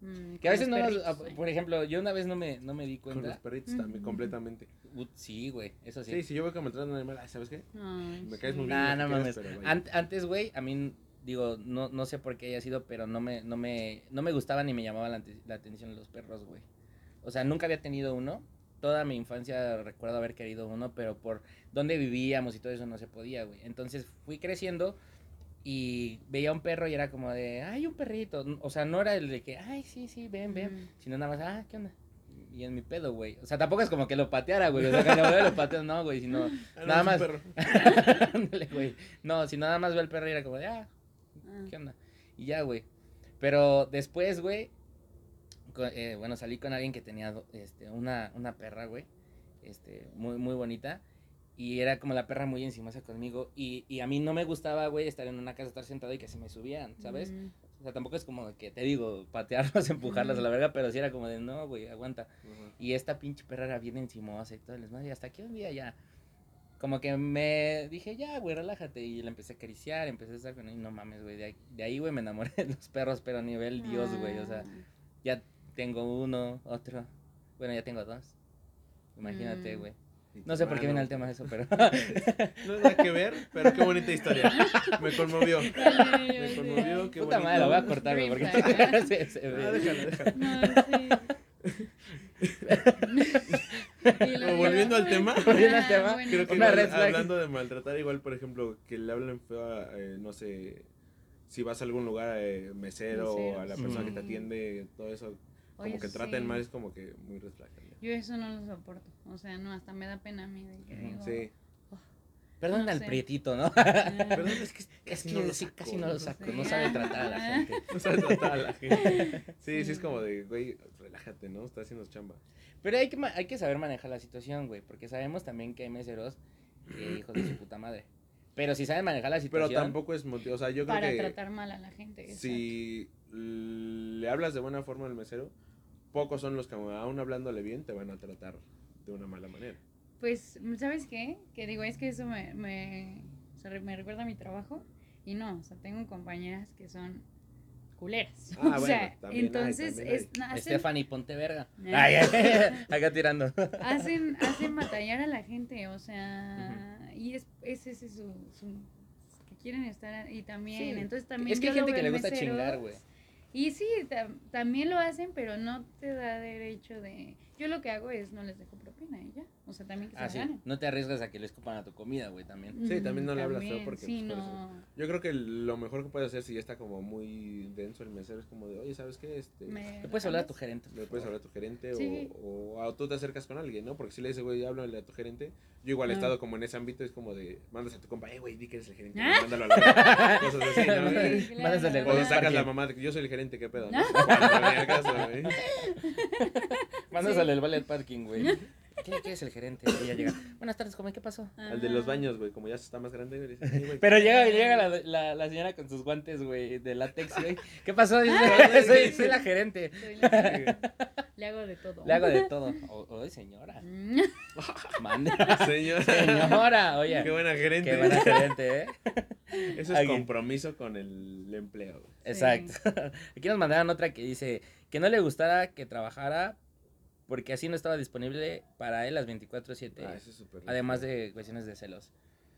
Mm, Que a veces no nos, a- güey. por ejemplo, yo una vez no me, no me di Con los cuenta. perritos también, completamente. Uh, sí, güey, eso sí. Sí, si yo veo que me tratan de animal, ay, ¿sabes qué? Ay, me caes sí. muy bien. Nah, no mames. Ant- antes, güey, a mí, digo, no, no sé por qué haya sido, pero no me, no me, no me gustaba ni me llamaba la, la atención los perros, güey. O sea, nunca había tenido uno. Toda mi infancia recuerdo haber querido uno, pero por dónde vivíamos y todo eso no se podía, güey. Entonces fui creciendo y veía un perro y era como de, ay, un perrito. O sea, no era el de que, ay, sí, sí, ven, ven. Mm. Sino nada más, ah, ¿qué onda? Y en mi pedo, güey. O sea, tampoco es como que lo pateara, güey. O sea, que lo lo pateo, no, güey. Sino, Ah, no, nada más. perro. Ándale, güey. No, si nada más veo el perro y era como de, ah, Ah. ¿qué onda? Y ya, güey. Pero después, güey, eh, bueno, salí con alguien que tenía este, una, una perra, güey, este, muy, muy bonita. Y era como la perra muy encimosa conmigo. Y, y a mí no me gustaba, güey, estar en una casa, estar sentado y que se me subían, ¿sabes? Mm. O sea, tampoco es como que te digo, patearlos, empujarlos a la verga, pero sí era como de, no, güey, aguanta. Y esta pinche perra era bien encimosa y todo el desmadre. Y hasta que un día ya, como que me dije, ya, güey, relájate. Y la empecé a acariciar, empecé a estar con él. Y no mames, güey. De ahí, de ahí, güey, me enamoré de los perros, pero a nivel Dios, güey. O sea, Ah. ya tengo uno, otro. Bueno, ya tengo dos. Imagínate, Mm. No sé por qué viene el tema de eso, pero. No nada que ver, pero qué bonita historia. Me conmovió. Me conmovió, qué Puta bonito. madre, la voy a cortar, güey, porque se, se ve. Ah, déjala. No, sí. Pero volviendo al tema. Volviendo al Ah, tema, bueno. Creo que Una igual, hablando de maltratar, igual, por ejemplo, que le hablen feo a, eh, no sé, si vas a algún lugar, eh, mesero, o a la persona que te sí. atiende, todo eso, como Oye, que traten sí. mal, es como que muy también. Yo eso no lo soporto. O sea, no, hasta me da pena a mí de que digo, Sí. Perdón No al sé. prietito, ¿no? Perdón, es que Es casi que no lo sí, saco, casi no lo ¿no? saco, Sí. no sabe tratar a la gente. No sabes tratar a la gente. Sí, sí, Sí. es como de, güey, relájate, ¿no? Está haciendo chamba. Pero hay que, ma- hay que saber manejar la situación, güey, porque sabemos también que hay meseros eh, hijos de su puta madre. Pero si saben manejar la Pero situación... tampoco es motivo, o sea, yo creo para que tratar mal a la gente. si le hablas de buena forma al mesero, pocos son los que aún hablándole bien te van a tratar de una mala manera. Pues, ¿sabes qué? Que digo, es que eso me, me, o sea, me recuerda a mi trabajo. Y no, o sea, tengo compañeras que son culeras. Ah, o sea, bueno, también hay, entonces también hay. es- hacen, Stephanie, ponte verga. Eh. Ay, ay, acá tirando. hacen, hacen batallar a la gente, o sea, y es, es ese su, su- que quieren estar y también, Sí, entonces también es que hay gente que le gusta meseros, chingar, güey. Y sí, tam- también lo hacen, pero no te da derecho de... Yo lo que hago es no les dejo propina y ya. O sea, también que se Ah, sí. No te arriesgas a que le escupan a tu comida, güey, también. Sí, también no le hablas feo porque, Sí, pues, por no... Yo creo que lo mejor que puedes hacer si ya está como muy denso el mesero es como de, oye, ¿sabes qué? Este, me Le puedes hablar a tu gerente. le puedes hablar a tu gerente Sí. o, o a- tú te acercas con alguien, ¿no? Porque si le dices, güey, háblale a tu gerente, yo igual he Ah. estado como en ese ámbito, es como de, mandas a tu compa, eh, güey, di que eres el gerente, Ah. mándalo a la verga", cosas así, ¿no? Sí, claro. O sacas la mamá de que yo soy el gerente, ¿qué pedo? ¿no? Mándasele el ballet parking, güey. ¿Qué, qué es el gerente? Y ella llega. Buenas tardes, joven, ¿qué pasó? Al de los baños, güey, como ya está más grande, güey, dice, "Sí, güey". Pero llega, llega la, la, la señora con sus guantes, güey, de látex, güey. ¿Qué pasó? Dice, Ah. soy, soy la gerente. Soy la- Le hago de todo. Le hago de todo. O, o señora. Mande. Señora. Señora, oye. Qué buena gerente. Qué buena gerente, ¿eh? Eso es Aquí. compromiso con el empleo. güey. Exacto. Aquí nos mandaron otra que dice que no le gustara que trabajara porque así no estaba disponible para él las 24/7. Ah, eso es súper además de cuestiones de celos.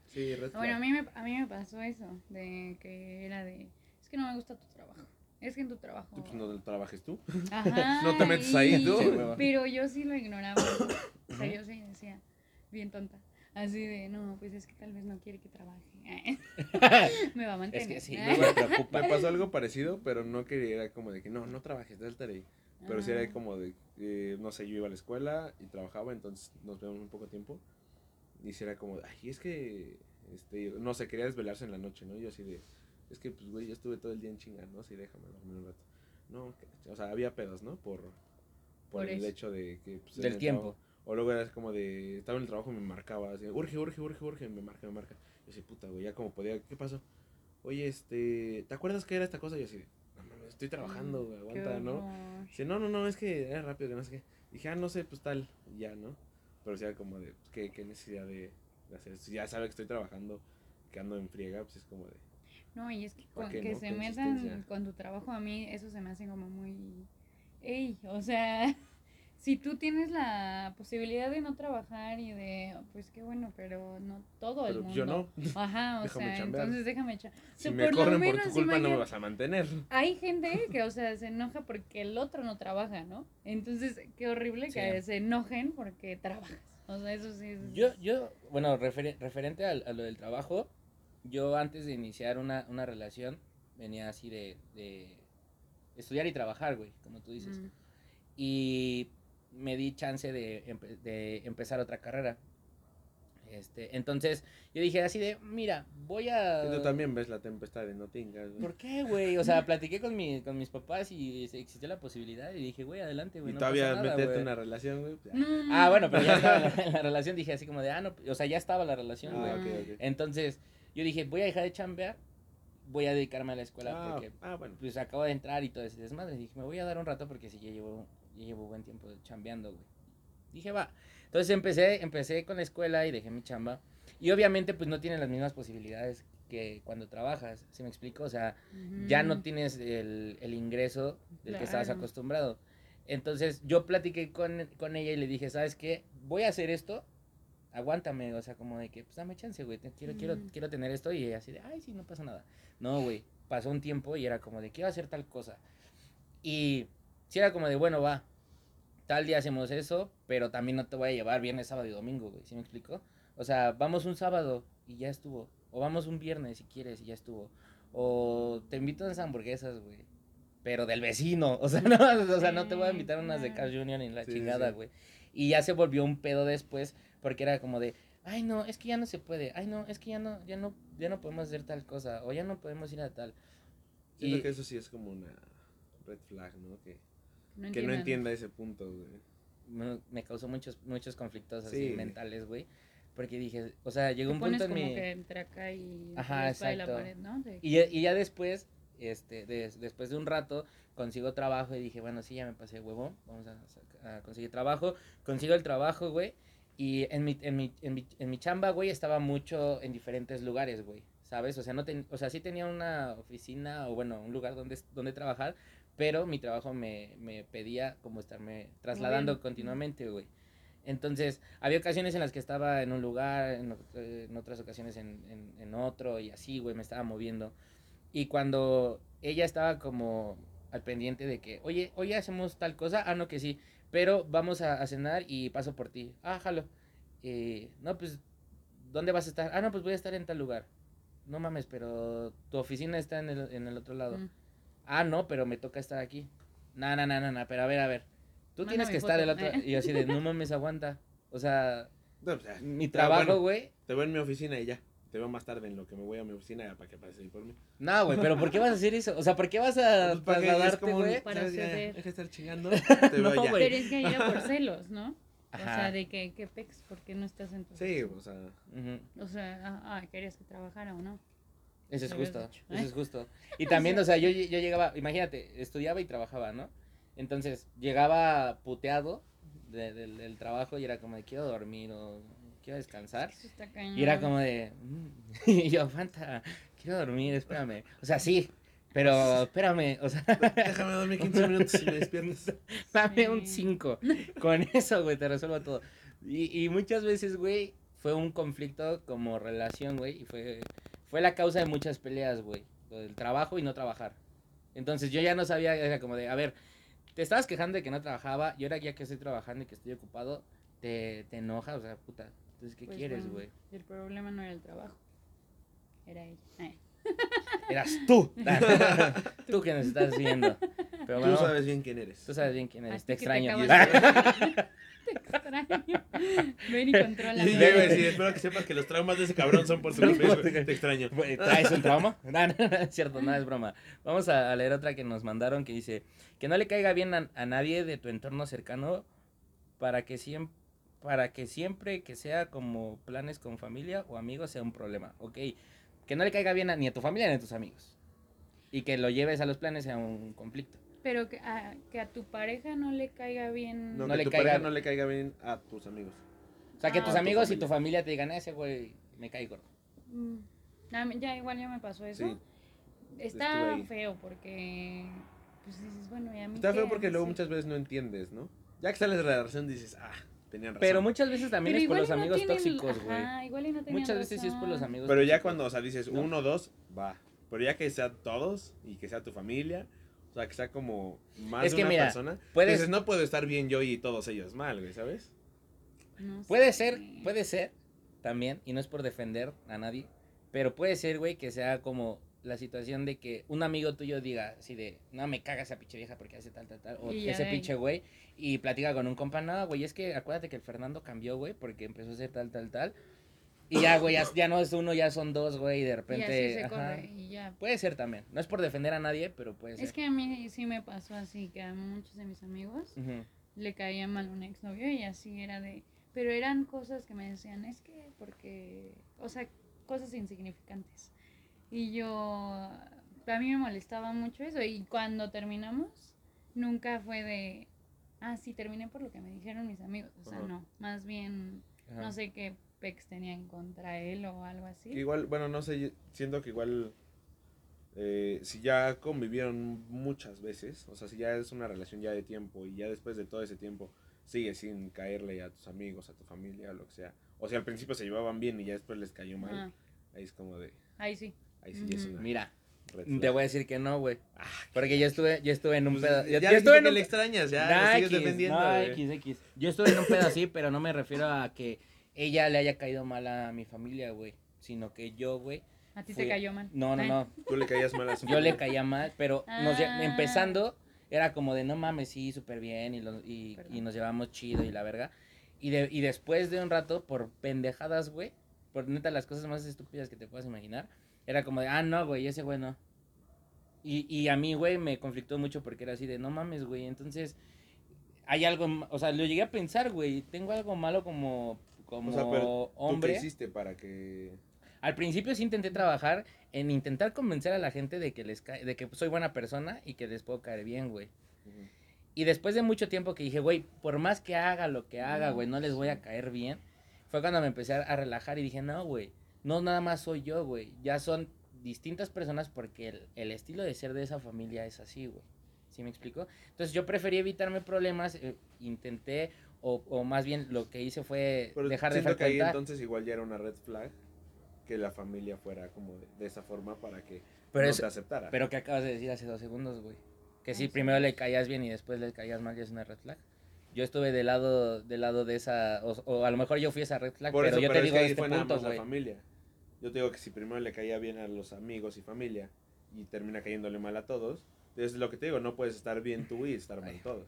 Sí, red Bueno, a mí, me, a mí me pasó eso, de que era de, es que no me gusta tu trabajo. Es que en tu trabajo... Tú, pues, no trabajes tú. Ajá, no te metes ahí, y- tú. Sí. Pero yo sí lo ignoraba. o sea, yo sí decía, bien tonta. Así de, no, pues es que tal vez no quiere que trabaje. me va a mantener. Es que sí, Ah. me preocupa. Me pasó algo parecido, pero no quería, era como de que no, no trabajes, dale ahí. Pero sí Ah. era como de, eh, no sé, yo iba a la escuela y trabajaba, entonces nos vemos un poco tiempo. Y sí era como, ay, es que, este, no sé, quería desvelarse en la noche, ¿no? Y yo así de, es que, pues, güey, yo estuve todo el día en chinga, ¿no? Así déjame dormir un rato. No, que- o sea, había pedos, ¿no? Por, por, Por el eso. hecho de que... Pues, Del el tiempo. trabajo- o luego era como de, estaba en el trabajo y me marcaba, así, urge, urge, urge, urge, me marca, me marca. Yo así, puta, güey, ya como podía, ¿qué pasó? Oye, este, ¿te acuerdas que era esta cosa? Y yo así, de, estoy trabajando, güey, aguanta, ¿no? Dice, no, no, no, es que era rápido, que no sé qué. Dije, ah, no sé, pues tal, y ya, ¿no? Pero o sea, como de, pues, ¿qué, qué necesidad de, de hacer? Si ya sabe que estoy trabajando, que ando en friega, pues es como de, No, y es que, ¿Para con- que no? se metan con tu trabajo, a mí eso se me hace como muy... Ey, o sea, si tú tienes la posibilidad de no trabajar y de, pues qué bueno, pero no todo el pero mundo. yo no. Ajá, o Déjame sea, chambear. entonces déjame echar. Si sea, me por lo corren por tu culpa, no me vas a mantener. Hay gente que, o sea, se enoja porque el otro no trabaja, ¿no? Entonces, qué horrible que Sí. se enojen porque trabajas. O sea, eso sí es... Yo, yo, bueno, referi- referente al- a, lo del trabajo, yo antes de iniciar una, una relación venía así de, de estudiar y trabajar, güey, como tú dices. Mm. Y me di chance de, empe- de empezar otra carrera. Este, entonces, yo dije así de, mira, voy a... Y tú también ves la tempestad de no tengas, güey. ¿Por qué, güey? O sea, platiqué con, mi, con mis papás y existió la posibilidad y dije, güey, adelante, güey. Y no todavía pasa nada, meterte güey". en una relación, güey. Ah, no, bueno, no. pero ya estaba en la, la relación, dije así como de, ah, no, o sea, ya estaba la relación, güey. Ah, ok, ok. Entonces, yo dije, voy a dejar de chambear, voy a dedicarme a la escuela Ah, porque ah, bueno. pues acabo de entrar y todo ese desmadre. Dije, me voy a dar un rato porque sí, ya llevo, ya llevo buen tiempo chambeando, güey. Dije, va. Entonces empecé, empecé con la escuela y dejé mi chamba. Y obviamente, pues no tienen las mismas posibilidades que cuando trabajas, ¿sí me explico? O sea, ya no tienes el, el ingreso del que estabas Claro. acostumbrado. Entonces yo platiqué con, con ella y le dije, ¿sabes qué? Voy a hacer esto, aguántame, o sea, como de que, pues dame chance, güey, quiero, quiero, quiero tener esto y ella así de, ay, sí, no pasa nada. No, güey, pasó un tiempo y era como de, quiero hacer tal cosa. Y sí era como de, bueno, va, tal día hacemos eso, pero también no te voy a llevar viernes, sábado y domingo, güey, ¿sí me explico? O sea, vamos un sábado y ya estuvo. O vamos un viernes si quieres y ya estuvo. O te invito a unas hamburguesas, güey. Pero del vecino. O sea, no, o sea, no te voy a invitar a unas de. Cash Union ni la Sí, chingada, sí. güey. Y ya se volvió un pedo después porque era como de, ay no, es que ya no se puede. Ay no, es que ya no, ya no, ya no podemos hacer tal cosa. O ya no podemos ir a tal. Siento Y- que eso sí es como una red flag, ¿no? Que, No que no entienda ese punto, güey. me, me causó muchos, muchos conflictos así Sí. mentales, güey. Porque dije, o sea, Te llegó un pones punto en como mi... que entre acá y Ajá, y la exacto. pared, ¿no? De- Y ya, y ya después, este, des- después de un rato, consigo trabajo y dije, bueno, sí, ya me pasé huevo, vamos a, a conseguir trabajo. Consigo el trabajo, güey, y en mi, en mi, en mi, en mi chamba, güey, estaba mucho en diferentes lugares, güey, ¿sabes? O sea, no ten- o sea, sí tenía una oficina o, bueno, un lugar donde, donde trabajar, pero mi trabajo me, me pedía como estarme trasladando continuamente, güey. Entonces, había ocasiones en las que estaba en un lugar, en, ot- en otras ocasiones en, en, en otro, y así, güey, me estaba moviendo. Y cuando ella estaba como al pendiente de que, oye, oye, hacemos tal cosa, ah, no, que sí, pero vamos a, a cenar y paso por ti. Ah, jalo. Eh, no, pues, ¿dónde vas a estar? Ah, no, pues voy a estar en tal lugar. No mames, pero tu oficina está en el, en el otro lado. Mm. Ah, no, pero me toca estar aquí. No, no, no, no, no, pero a ver, a ver. Tú tienes que estar foto, el otro. eh. Y yo así de, no mames, aguanta. O sea, No, o sea, mi trabajo, bueno. güey. te veo en mi oficina y ya. Te veo más tarde en lo que me voy a mi oficina ya para que pases ahí por mí. No, güey, pero ¿por qué vas a hacer eso? O sea, ¿por qué vas a Pues, trasladarte, güey? Para ceder. Deja de estar chingando. Te No, veo ya. Pero es que ahí era por celos, ¿no? O sea, de que, que pex, ¿por qué no estás en tu Sí, oficina? o sea. O sea, ah, ah, querías que trabajara o no. Eso es justo, dicho. eso es justo. Y también, o sea, yo, yo llegaba, imagínate, estudiaba y trabajaba, ¿no? Entonces, llegaba puteado de- del, del trabajo y era como de quiero dormir o quiero descansar. Eso está cañón. Y era como de, "Mm". y yo, Fanta, quiero dormir, espérame. O sea, sí, pero espérame, o sea, Déjame dormir 15 minutos y me despiertas. dame un Sí. 5. Con eso, güey, te resuelvo todo. Y, y muchas veces, güey, fue un conflicto como relación, güey, y fue, fue la causa de muchas peleas, güey. Lo del trabajo y no trabajar. Entonces yo ya no sabía, era como de, a ver, te estabas quejando de que no trabajaba, y ahora ya que estoy trabajando y que estoy ocupado, te, te enoja, o sea, puta. Entonces, ¿qué Pues, quieres, bueno, güey? El problema no era el trabajo. Era ella. Eh. Eras tú. tú que nos estás viendo. Pero bueno, Tú sabes bien quién eres. tú sabes bien quién eres. Te te extraño. de- Te extraño. Ven y controla. Y a decir, espero que sepas que los traumas de ese cabrón son por su culpa. Te extraño. ¿Traes un trauma? No, no, no, es cierto, no es broma. Vamos a, a leer otra que nos mandaron que dice que no le caiga bien a, a nadie de tu entorno cercano para que siempre para que siempre que sea como planes con familia o amigos sea un problema, ¿ok? Que no le caiga bien a- ni a tu familia ni a tus amigos. Y que lo lleves a los planes sea un conflicto. Pero que a, que a tu pareja no le caiga bien. No, No que le tu caiga- pareja no le caiga bien a tus amigos. O sea, que Ah, tus tu amigos y familia. tu familia te digan, ese güey me cae gordo. Mm, a mí- ya igual ya me pasó eso. Sí. Estuve Está ahí. feo porque. Pues dices, bueno, y a mí. Está qué? feo porque luego Sí. muchas veces no entiendes, ¿no? Ya que sales de la relación dices, ah, tenían razón. Pero muchas veces también Pero es por los amigos tienen- tóxicos, güey. Igual y no tenían Muchas veces sí es por los razón. amigos Pero ya tóxicos. cuando, o sea, dices ¿no? uno, dos, va. Pero ya que sean todos y que sea tu familia, o sea, que sea como más Es de que una mira, persona, puedes- dices, no puedo estar bien yo y todos ellos mal, güey, ¿sabes? No Puede sé. ser, puede ser también, y no es por defender a nadie, pero puede ser, güey, que sea como la situación de que un amigo tuyo diga así de, no me caga esa pinche vieja porque hace tal, tal, tal, o Y ese pinche güey, y platica con un compa, no, güey, es que acuérdate que el Fernando cambió, güey, porque empezó a hacer tal, tal, tal, y ya, güey, ya, ya no es uno, ya son dos, güey, y de Y repente, así se corre y ya. puede ser también, no es por defender a nadie, pero puede ser. Es que a mí sí me pasó así, que a muchos de mis amigos le caía mal un exnovio y así era de... Pero eran cosas que me decían, es que porque... O sea, cosas insignificantes. Y yo... A mí me molestaba mucho eso y cuando terminamos, nunca fue de... Ah, sí, terminé por lo que me dijeron mis amigos. O sea, no. Más bien, no sé qué pex tenían contra él o algo así. Igual, bueno, no sé, siento que igual, eh, si ya convivieron muchas veces, o sea, si ya es una relación ya de tiempo y ya después de todo ese tiempo sigue sin caerle a tus amigos, a tu familia, lo que sea, o sea, al principio se llevaban bien y ya después les cayó mal, ahí es como de, ahí sí. ahí sí ya es una Mira, te voy a decir que no, güey, Ah, porque yo estuve, yo estuve en un pues, pedo, yo, ya yo estuve en que un le extrañas, ya, Nah, sigues X, defendiendo. X, X. Yo estuve en un pedo así, pero no me refiero a que ella le haya caído mal a mi familia, güey. Sino que yo, güey. A ti fui- te cayó mal. No, no, no. Tú le caías mal a su Yo le caía mal, pero nos Ah. empezando era como de no mames, sí, súper bien. Y, lo- y, y nos llevamos chido y la verga. Y, de, y después de un rato, por pendejadas, güey. Por neta, las cosas más estúpidas que te puedas imaginar. Era como de, ah, no, güey, ese güey no. Y, y a mí, güey, me conflictó mucho porque era así de, no mames, güey, entonces hay algo, o sea, lo llegué a pensar, güey, tengo algo malo como, como O sea, pero ¿Tú qué hombre. hiciste para que... Al principio sí intenté trabajar en intentar convencer a la gente de que les de que soy buena persona y que les puedo caer bien, güey. Y después de mucho tiempo que dije, güey, por más que haga lo que haga, No, güey, no les voy a caer bien, fue cuando me empecé a relajar y dije, no, güey, no nada más soy yo, güey, ya son distintas personas porque el, el estilo de ser de esa familia es así, güey. ¿Sí me explico? Entonces yo preferí evitarme problemas, eh, intenté, o, o más bien lo que hice fue Pero dejar de siento que ahí frecuentar. entonces igual ya era una red flag que la familia fuera como de, de esa forma para que Pero no es- te aceptara. Pero que acabas de decir hace dos segundos, güey. Que Ah, si sí. primero le caías bien y después le caías mal, ya es una red flag. Yo estuve del lado, del lado de esa, o, o a lo mejor yo fui esa red flag, Por pero eso, yo pero te es digo que de ahí este fue nada punto, más la güey. familia. Yo te digo que si primero le caía bien a los amigos y familia y termina cayéndole mal a todos, es lo que te digo, no puedes estar bien tú y estar mal Ay. todos.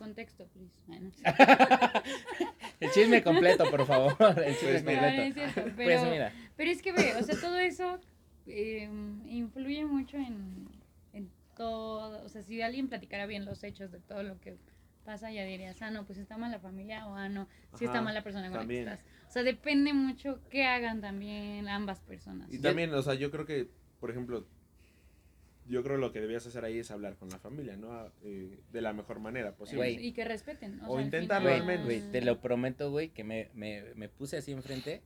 Contexto, please. Bueno, El chisme completo, por favor. El chisme Pues No, no completo. es cierto, Pues pero, mira, pero es que ve, o sea, todo eso eh, influye mucho en, en todo. O sea, si alguien platicara bien los hechos de todo lo que pasa, ya dirías, ah, no, pues está mal la familia, o ah, no, sí está Ajá, mal la persona con también. la que estás. O sea, depende mucho qué hagan también ambas personas. Y también, o sea, yo creo que, por ejemplo, yo creo lo que debías hacer ahí es hablar con la familia, ¿no? Eh, de la mejor manera posible. Güey. Y que respeten. O sea, al intentarlo Güey, al menos. güey, te lo prometo, güey, que me, me, me puse así enfrente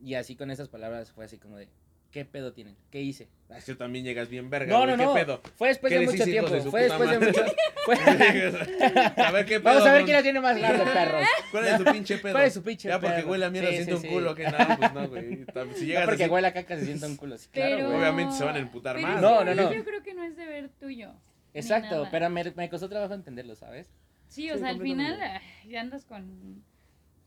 y así con esas palabras fue así como de, ¿qué pedo tienen? ¿Qué hice? Ah, es que también llegas bien verga, No, no, no. ¿Qué pedo? Fue después ¿Qué de mucho tiempo. de Fue después de mucho. fue- a ver qué pedo. Vamos a ver quién la tiene más larga, perros. ¿Cuál es su pinche pedo? ¿Cuál es su pinche Ya porque pedo? huele a mierda Sí, siento sí, un sí. culo, que no, pues no, güey. Si No llegas porque así, huele a caca se sienta un culo. Sí, claro, Pero... güey. Obviamente se van a emputar pero más. No, no, no. Yo creo que no es deber tuyo. Exacto, nada. pero me, me costó trabajo entenderlo, ¿sabes? Sí, o Sí, sea, al final ya andas con,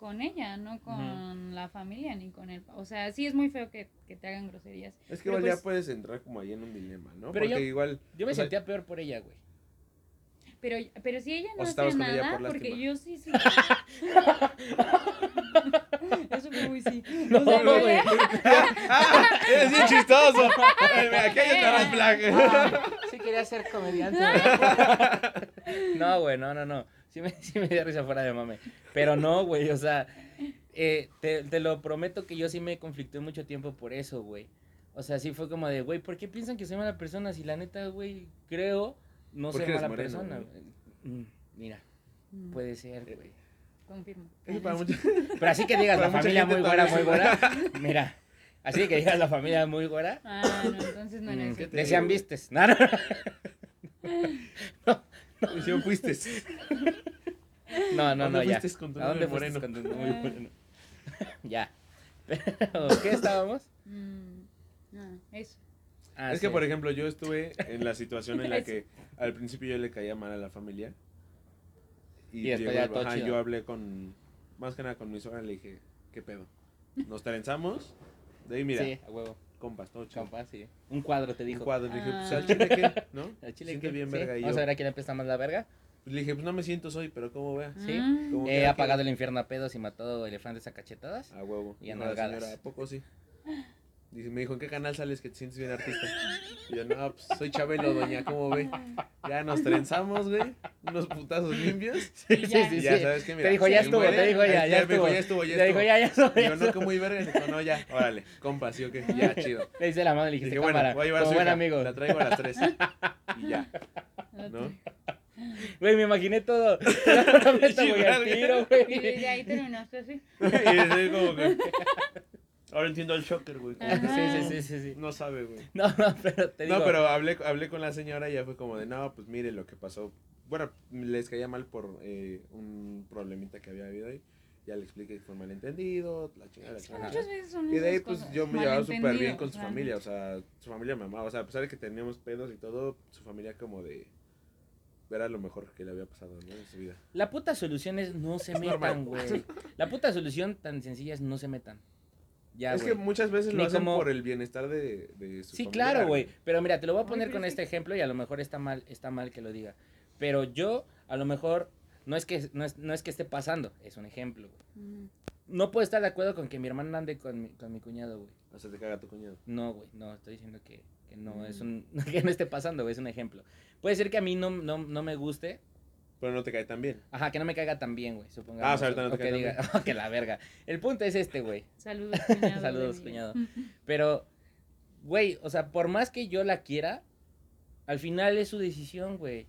con ella, no con la familia ni con él. O sea, sí es muy feo que, que te hagan groserías. Es que igual ya pues- puedes entrar como ahí en un dilema, ¿no? Pero Porque yo- igual. Yo me o sea, sentía peor por ella, güey. Pero, pero si ella no O hace nada, por porque lástima. yo sí, sí. Eso fue muy sí. No, O sea, no, yo güey. ¡Ah! ¡Eres bien chistoso! Aquí hay otra red flag. Sí quería ser comediante. No, güey, no, no, no. Sí me, sí me dio risa fuera de mame. Pero no, güey, o sea, eh, te, te lo prometo que yo sí me conflicté mucho tiempo por eso, güey. O sea, sí fue como de, güey, ¿por qué piensan que soy mala persona? Si la neta, güey, creo, no soy mala moreno, persona. Mm, Mira, Mm, puede ser, güey. Confirmo. Pero así que digas Para la familia muy güera, muy güera. Mira, así que digas la familia muy güera. Ah, no, entonces no mm, era ¿qué eso. te- Decían vistes. No, no, no. Y si fuiste. No, no, ¿Dónde no, ya. fuiste con tu ¿A dónde moreno? con tu novio moreno? ya. Pero, ¿qué estábamos? Mm, ah, eso. Ah, es que, sí. por ejemplo, yo estuve en la situación en la que al principio yo le caía mal a la familia. Y llegó- ajá, yo hablé con, más que nada con mi suegra, le dije, ¿qué pedo? Nos trenzamos, de ahí mira, Sí, a huevo. Compas, todo chido. Compa, sí. Un cuadro te Un dijo. cuadro, le dije, pues al Ah. chile qué, ¿no? ¿Al chile qué? bien Sí, verga Vamos a ver a quién le presta más la verga. Le dije, pues no me siento soy, pero ¿cómo veas? Sí. Ah, Como He apagado que- el infierno a pedos y matado elefantes a cachetadas. A huevo. Y a nalgadas. ¿a poco sí? Dice, me dijo, ¿en qué canal sales que te sientes bien artista? Y yo, no, pues soy Chabelo, doña, ¿cómo ve? Ya nos trenzamos, güey. Unos putazos limpios. Sí, sí, ya. sí. Ya sí. sabes que mira. Te dijo, ya estuvo, muere. te dijo, ya, Ahí ya me dijo, estuvo. ya estuvo, ya Le dijo, estuvo. ya, ya estuvo. Y yo, no, estuvo. que muy verga. Y dijo, no, ya, órale, compa, sí, ok, ya, chido. Le hice la mano y le dijiste, dije, bueno, cámara, voy a llevar a su buen hija, amigo. La traigo a las tres. Y ya, ¿no? Güey, me imaginé todo. Te güey, al Y desde ahí terminaste así. Y es como que... Ahora entiendo el shocker, güey. Sí, sí, sí, sí, sí. No sabe, güey. No, no, pero te digo. No, pero hablé, hablé con la señora y ya fue como de, no, pues mire lo que pasó. Bueno, les caía mal por eh, un problemita que había habido ahí. Ya le expliqué que fue malentendido, la chingada, la chingada. muchas veces son Y de ahí, pues cosas, yo me llevaba súper bien con su familia. O sea, su familia me amaba. O sea, a pesar de que teníamos pedos y todo, su familia como de. Era lo mejor que le había pasado, ¿no? En su vida. La puta solución es no se metan, güey. La puta solución tan sencilla es no se metan. Ya, es que muchas veces Ni lo hacen como- por el bienestar de, de su Sí, familiar, claro, güey. Pero mira, te lo voy a poner con es este ejemplo y a lo mejor está mal, está mal que lo diga. Pero yo, a lo mejor, no es que, no es, no es que esté pasando, es un ejemplo, güey. Mm. No puedo estar de acuerdo con que mi hermana ande con mi, con mi cuñado, güey. O sea, te caga tu cuñado. No, güey, no, estoy diciendo que, que no Mm. es un, que no esté pasando, güey, es un ejemplo. Puede ser que a mí no, no, no me guste, Pero no te cae tan bien. ajá, que no me caiga tan bien, güey, supongamos. Ah, o sea, ahorita no te o que cae tan diga, oh, que la verga. El punto es este, güey. Saludos, cuñado. Saludos, cuñado. Pero, güey, o sea, por más que yo la quiera, al final es su decisión, güey.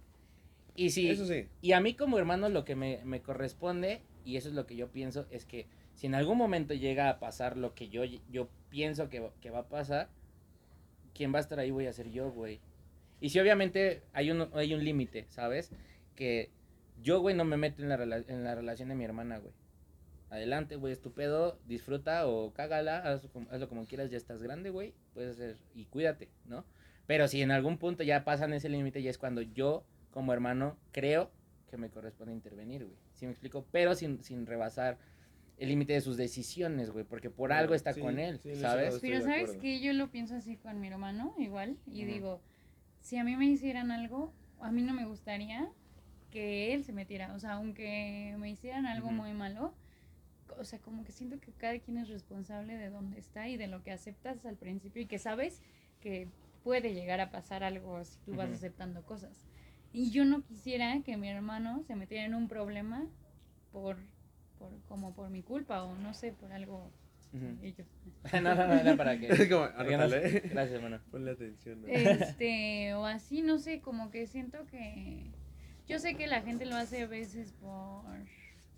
Y si, Eso sí. y a mí como hermano lo que me, me corresponde, y eso es lo que yo pienso, es que si en algún momento llega a pasar lo que yo, yo pienso que, va- que va a pasar, quien va a estar ahí voy a ser yo, güey. Y si obviamente hay un, hay un límite, ¿sabes? Que yo, güey, no me meto en la, rela- en la relación de mi hermana, güey. Adelante, güey, estupendo, disfruta o cágala, hazlo como, hazlo como quieras, ya estás grande, güey, puedes hacer, y cuídate, ¿no? Pero si en algún punto ya pasan ese límite, ya es cuando yo, como hermano, creo que me corresponde intervenir, güey. ¿Sí me explico? Pero sin, sin rebasar el límite de sus decisiones, güey, porque por algo está sí, con él, sí, ¿sabes? Pero sabes que yo lo pienso así con mi hermano, igual, y digo, si a mí me hicieran algo, a mí no me gustaría que él se metiera, o sea, aunque me hicieran algo Ujú. muy malo, o sea, como que siento que cada quien es responsable de dónde está y de lo que aceptas al principio y que sabes que puede llegar a pasar algo si tú vas Ujú. aceptando cosas. Y yo no quisiera que mi hermano se metiera en un problema por, por como por mi culpa o no sé, por algo Ujú. Y yo, no, no, no, era para que. Es como. Gracias, hermano. Ponle atención. ¿no? Este, o así, no sé, como que siento que. Yo sé que la gente lo hace a veces por.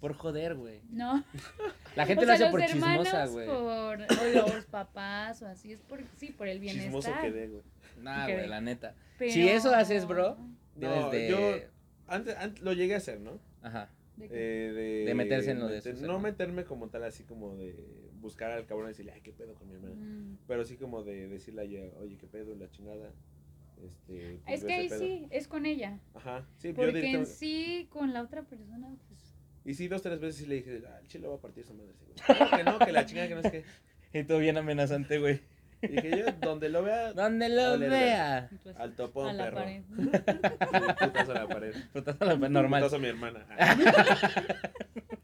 Por joder, güey. No. La gente o lo sea, hace por chismosa, güey. por. O los papás, o así, es por. Sí, por el bienestar. Chismoso quedé, güey. Nah, güey, la neta. Pero- Si eso haces, bro, debes No, de. yo antes, antes lo llegué a hacer, ¿no? Ajá. ¿De qué? Eh, de, De meterse en lo de sus No hermanos. meterme como tal, así como de buscar al cabrón y decirle, ay, qué pedo con mi hermana. Mm. Pero sí como de decirle a ella, oye, qué pedo, la chingada. Este, Es que ahí pedo". sí, es con ella. Ajá, sí, yo Porque en directamente. sí, con la otra persona, pues. Y sí, dos, tres veces sí le dije, ah, el chile va a partir su madre. sí, güey. Que no, que la chingada, que no es que. Y tú bien amenazante, güey. Y dije yo, donde lo vea, Donde lo vea. al topón, a la perro. pared. Sí, putazo a la pared. Putazo a la- normal. Putazo a mi hermana.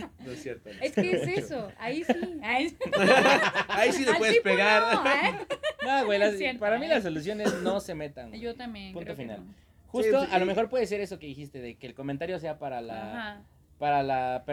Ah. no es cierto. no. Es que es eso, ahí sí. Ahí, Ahí sí le puedes pegar. no, ¿eh? No, güey, las- Es cierto, para mí ¿eh? la solución es no se metan. güey. Yo también. Punto creo que final. no. Justo, Sí, sí. a lo mejor puede ser eso que dijiste, de que el comentario sea para la, Ajá. para la,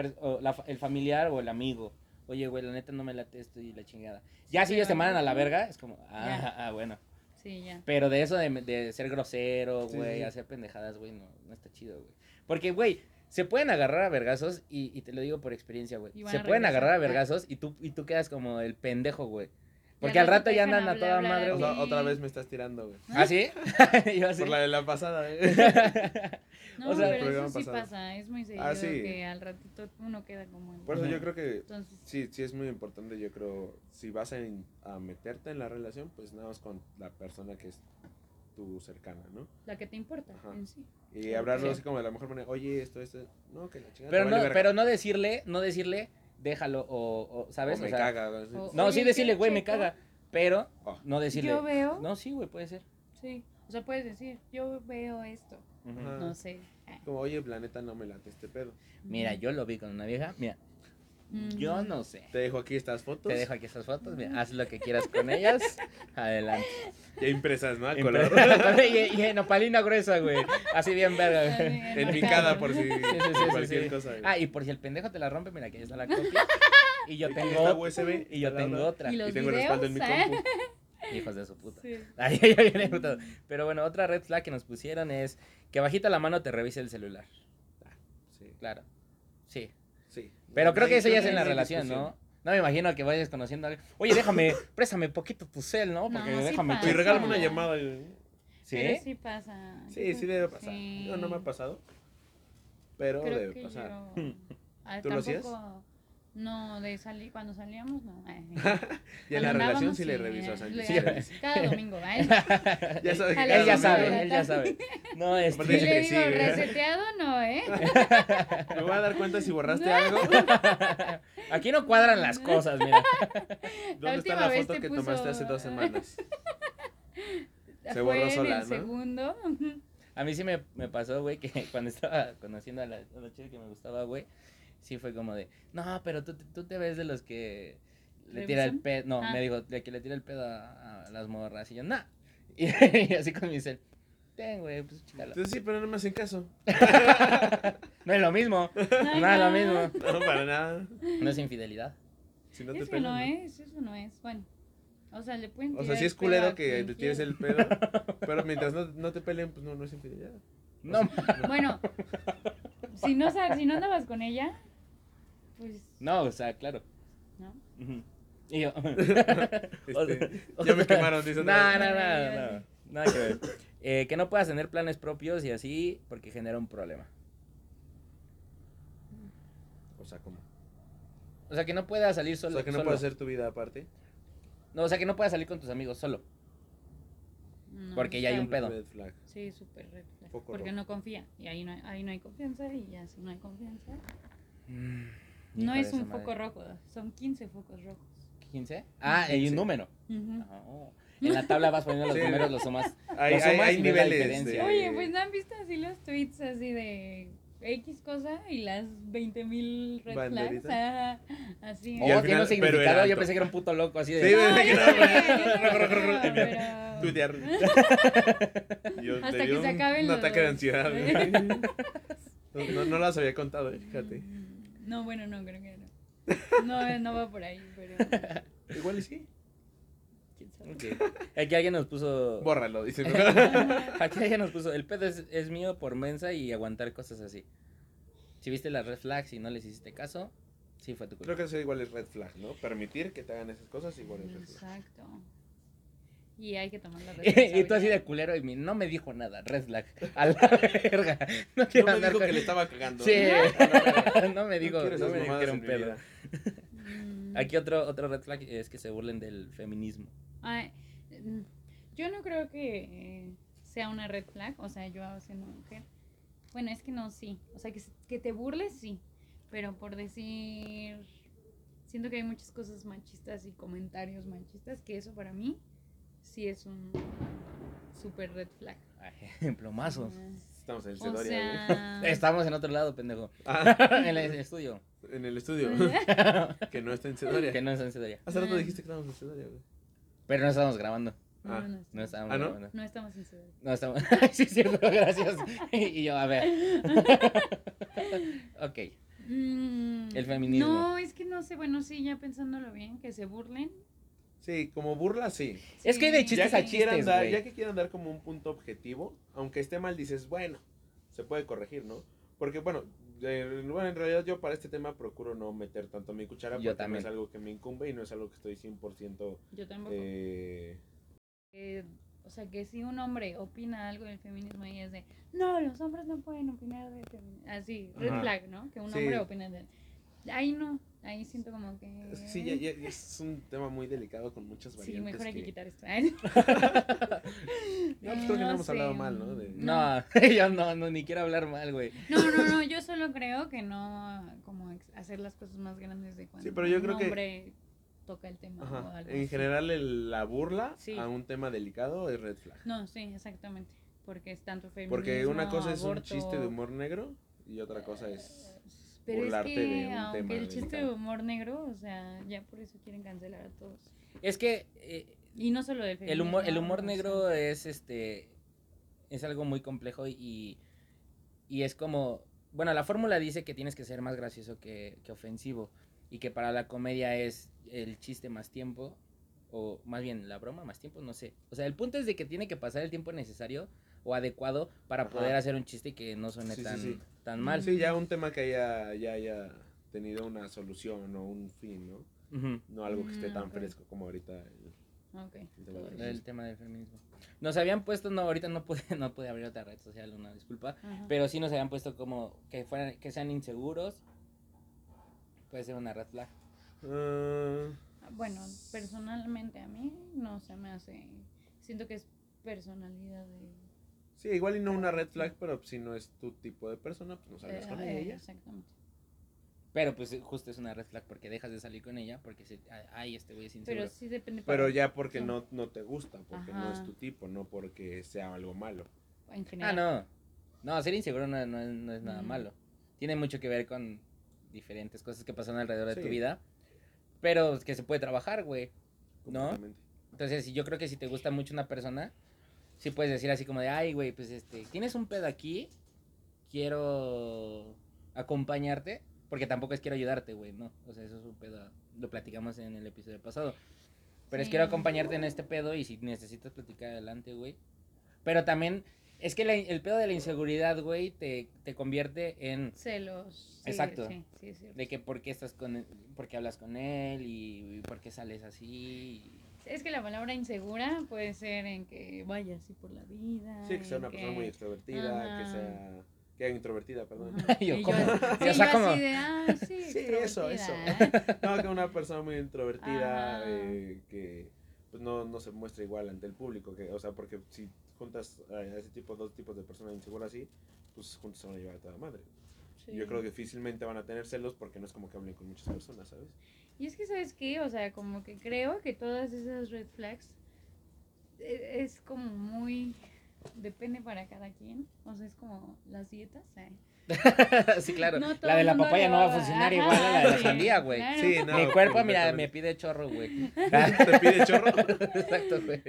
el familiar o el amigo. Oye, güey, la neta no me late esto y la chingada. Ya si ellos te mandan a la verga, es como, ah, Ya. ah, bueno. Sí, ya. Pero de eso de, de ser grosero, Sí, güey, sí. hacer pendejadas, güey, no, no está chido, güey. Porque, güey, se pueden agarrar a vergazos y, y te lo digo por experiencia, güey. Se a pueden agarrar a vergazos y tú, y tú quedas como el pendejo, güey. Porque al rato ya andan a toda hablar madre, O güey. sea, otra vez me estás tirando, güey. ¿Ah, sí? Yo así. Por la de la pasada, eh. No, O sea, pero eso sí pasado. pasa, es muy seguido Ah, sí. que al ratito uno queda como en... Por eso yo creo que Entonces, sí, sí es muy importante, yo creo, si vas a, in- a meterte en la relación, pues nada más con la persona que es tu cercana, ¿no? la que te importa Ajá. en sí. Y hablarlo Sí. así como de la mejor manera, oye, esto, esto, no, que la chingada. Pero no, vale verga". pero no decirle, no decirle, déjalo, o, o, ¿sabes? O O me sea, caga. o- No, sí decirle, ¿qué güey, me caga. Pero Oh. no decirle. Yo veo, No, sí, güey, puede ser. sí, o sea, puedes decir, yo veo esto, no sé. Como, oye, la neta no me late este pedo. Mira, yo lo vi con una vieja. Mira. Yo no sé. Te dejo aquí estas fotos. Te dejo aquí estas fotos. Mira, haz lo que quieras con ellas. Adelante. Ya impresas, ¿no? Al color. y, y en opalina gruesa, güey. Así bien verga. Güey. en picada por si Sí, sí, sí, sí, cualquier sí. cosa. güey. Ah, y por si el pendejo te la rompe, mira, que ahí está la copia. Y yo Aquí tengo está ot- USB. y yo tengo otra. Y los Y tengo el respaldo en mi compu. Hijos de su puta. Sí. Ay, ay, ay. Pero bueno, otra red flag que nos pusieron es que bajita la mano te revise el celular. Sí, Claro. Sí. Sí. Pero creo que eso ya es en la relación, ¿no? No me imagino que vayas conociendo a alguien. Oye, déjame, préstame poquito tu cel, ¿no? Porque No, sí déjame. pasa. Y regálame una llamada. ¿Sí? Pero sí pasa. Sí, sí debe pasar. Sí. No, no me ha pasado. Pero Creo debe que pasar. yo... Ah, ¿Tú lo hacías? tampoco- No, de salir, cuando salíamos, no. Ay. Y en la relación sí le sí, reviso a eh, Sánchez. sí reviso. Cada domingo, ¿eh? Ya sabe que Él ya sabe, él ya sabe. No, Aparte este. le digo, reseteado no, ¿eh? Me voy a dar cuenta si borraste No. algo. Aquí no cuadran las cosas, mira. ¿Dónde está última la foto que puso- tomaste hace dos semanas? Se Fue borró en sola, el ¿no? segundo. A mí sí me, me pasó, güey, que cuando estaba conociendo a la, a la chica que me gustaba, güey, sí fue como de, no, pero tú, tú te ves de los que le tira el pedo, no, Ah. me dijo, de que le tira el pedo a, a las morras, y yo, nah, y, así con mi cel, ten, güey, pues chícalo. Entonces sí, pero no me hacen caso. No es lo mismo, no es lo no. mismo, No, para nada. no es infidelidad. Si no te Eso no ¿no? es, eso no es. Bueno, o sea, le pueden O sea, sí es culero que te tires el pedo, pero mientras no, no te peleen, pues no, no es infidelidad. No, Bueno, si no, si no andabas con ella, pues, no, o sea, claro. ¿no? Y yo, Este, ya me quemaron, dice No, no, no, no, nada que ver. Eh, que no puedas tener planes propios y así porque genera un problema. O sea, ¿cómo? O sea, que no puedas salir O solo. sea, que no solo. puedes hacer tu vida aparte. No, o sea, que no puedas salir con tus amigos solo. No, Porque ya hay un pedo. Red flag. Sí, súper red flag, Porque rojo. no confía. Y ahí no, hay- ahí no hay confianza. Y ya si no hay confianza. Mm, No es un foco rojo. Son 15 focos rojos. ¿15? Ah, hay un 15. número. Ujú. Oh. En la tabla vas poniendo los Sí. números, los sumas. Hay, Lo hay, sumas hay y ves la niveles diferencia. de... Oye, pues no han visto así los tweets así de X cosa y las 20.000 red flags. Ajá, así. Y Oh, al tiene final- un significado. Yo pensé que era un puto loco así de. Sí, No, desde que no, tuitear. Hasta que se acaben Un ataque de los- ansiedad. No, no, no las había contado, eh, fíjate. No, bueno, no, creo que no. No, no va por ahí, pero. Igual y sí. quién sabe. Aquí alguien nos puso. Bórralo, dice. Aquí alguien nos puso. El pedo es, es mío por mensa y aguantar cosas así. Si viste las red flags y no les hiciste caso, sí fue tu culpa. Creo que eso igual es red flag, ¿no? Permitir que te hagan esas cosas igual es red flag. Exacto. Y hay que tomar la y tú así de responsabilidad. culero y mi- no me dijo nada, red flag. A la verga. No quiero No me andar dijo con- que le estaba cagando. Sí. No, me dijo, quiero no esas me dijo que era un pedo. Mm. Aquí otro, otro red flag es que se burlen del feminismo. Ay, mm, yo no creo que eh, sea una red flag, o sea, yo siendo mujer. Bueno, es que no, sí. O sea, que, que te burles, sí. Pero por decir. Siento que hay muchas cosas machistas y comentarios machistas que eso para mí sí es un super red flag. Ay, Plomazos. Ah, Estamos en O Cedoria, sea. Estamos en otro lado, pendejo. Ah, en el estudio. en el estudio. que no está en Cedoria. que no es en Cedoria. Hace rato dijiste que estábamos en Cedoria, güey. Pero no estamos grabando. No, Ah, no, No estamos- estábamos ¿Ah, no? grabando. no estamos en Ciudad. No estamos. sí, es cierto, gracias. y yo, a ver. ok. Mm, El feminismo. No, es que no sé, bueno, sí, ya pensándolo bien, que se burlen. Sí, como burla, sí. Es que de chistes ya a que, quieran chistes, dar, güey. ya que quieran dar como un punto objetivo, aunque esté mal, dices, bueno, se puede corregir, ¿no? Porque, bueno, eh, bueno, en realidad yo para este tema procuro no meter tanto mi cuchara Yo porque también. no es algo que me incumbe y no es algo que estoy 100% Yo tampoco. eh, Eh, o sea, que si un hombre opina algo del feminismo y es de, no, los hombres no pueden opinar del feminismo. Así, red Ajá. flag, ¿no? Que un Sí. hombre opina de... Ahí no, ahí siento como que... que sí, ya, ya- ya es un tema muy delicado con muchas Sí, variantes. mejor hay que que- quitar esto. No, pues creo que no No hemos hablado mal, ¿no? De- No, yo no, no, ni quiero hablar mal, güey. No, no, no, yo solo creo que no como hacer las cosas más grandes de cuando Sí, pero yo un creo que- hombre toca el tema o algo En así. general, el- la burla Sí. a un tema delicado es red flag. No, sí, exactamente. Porque es tanto feminismo, Porque una cosa es un chiste de humor negro y otra cosa es... Pero burlarte es que, de un aunque tema el chiste de humor negro, o sea, ya por eso quieren cancelar a todos. Es que eh, Y no solo del feminismo. el humor, el humor o sea, negro es este. Es algo muy complejo y. Y es como. Bueno, la fórmula dice que tienes que ser más gracioso que, que ofensivo. Y que para la comedia es el chiste más tiempo. O más bien, la broma más tiempo, no sé. O sea, el punto es de que tiene que pasar el tiempo necesario o adecuado para Ajá. poder hacer un chiste que no suene Sí, sí, tan, sí. Tan mal. Sí, ya un tema que haya, ya haya tenido una solución o un fin, ¿no? Ujú. No algo que esté Mm, tan ok. fresco como ahorita. el- Ok. El tema del bien. El tema del feminismo. Nos habían puesto, no, ahorita no pude, no pude abrir otra red social, una disculpa. Ajá. Pero sí nos habían puesto como que fueran, que sean inseguros. Puede ser una red flag. Ah, Bueno, personalmente a mí no se me hace. Siento que es personalidad de. Sí, igual y no una red flag, pero si no es tu tipo de persona, pues no salgas con eh, ella. Exactamente. Pero pues justo es una red flag porque dejas de salir con ella porque se, ay, este güey es inseguro. Pero sí depende. Pero ya porque Sí. no, no te gusta, porque no es tu tipo, no porque sea algo malo. En ah, no. No, ser inseguro no, no es- no es nada Ujú. malo. Tiene mucho que ver con diferentes cosas que pasan alrededor de tu vida. Pero que se puede trabajar, güey. ¿No? Entonces, si yo creo que si te gusta mucho una persona, sí puedes decir así como de, ay, güey, pues este, tienes un pedo aquí, quiero acompañarte, porque tampoco es quiero ayudarte, güey, no. O sea, eso es un pedo, lo platicamos en el episodio pasado. Pero es Sí. quiero acompañarte en este pedo y si necesitas platicar adelante, güey. Pero también, es que la- el pedo de la inseguridad, güey, te, te convierte en Celos. Exacto. Sí, sí, es de que por qué estás con él, por qué hablas con él y, y por qué sales así. Es que la palabra insegura puede ser en que vaya así por la vida. Sí, que sea una persona muy extrovertida, que sea... Que sea introvertida, perdón. Yo Y como- yo, o sí, sea, yo como- así de, ah, sí, Sí, eso, eso. extrovertida". No, que una persona muy introvertida, eh, que pues no, no se muestra igual ante el público, que, o sea, porque si juntas a ese tipo, dos tipos de personas inseguras así, pues juntos se van a llevar a toda madre. Sí. Yo creo que difícilmente van a tener celos porque no es como que hablen con muchas personas, ¿sabes? Y es que, ¿sabes qué? O sea, como que creo que todas esas red flags eh, es como muy... Depende para cada quien. O sea, es como las dietas. ¿eh? sí, claro. No la de la papaya no va a funcionar Ajá, igual a la de la sandía, güey. claro. Sí, no, Mi cuerpo, mira, me pide chorro, güey. ¿Te pide chorro? Exacto, güey.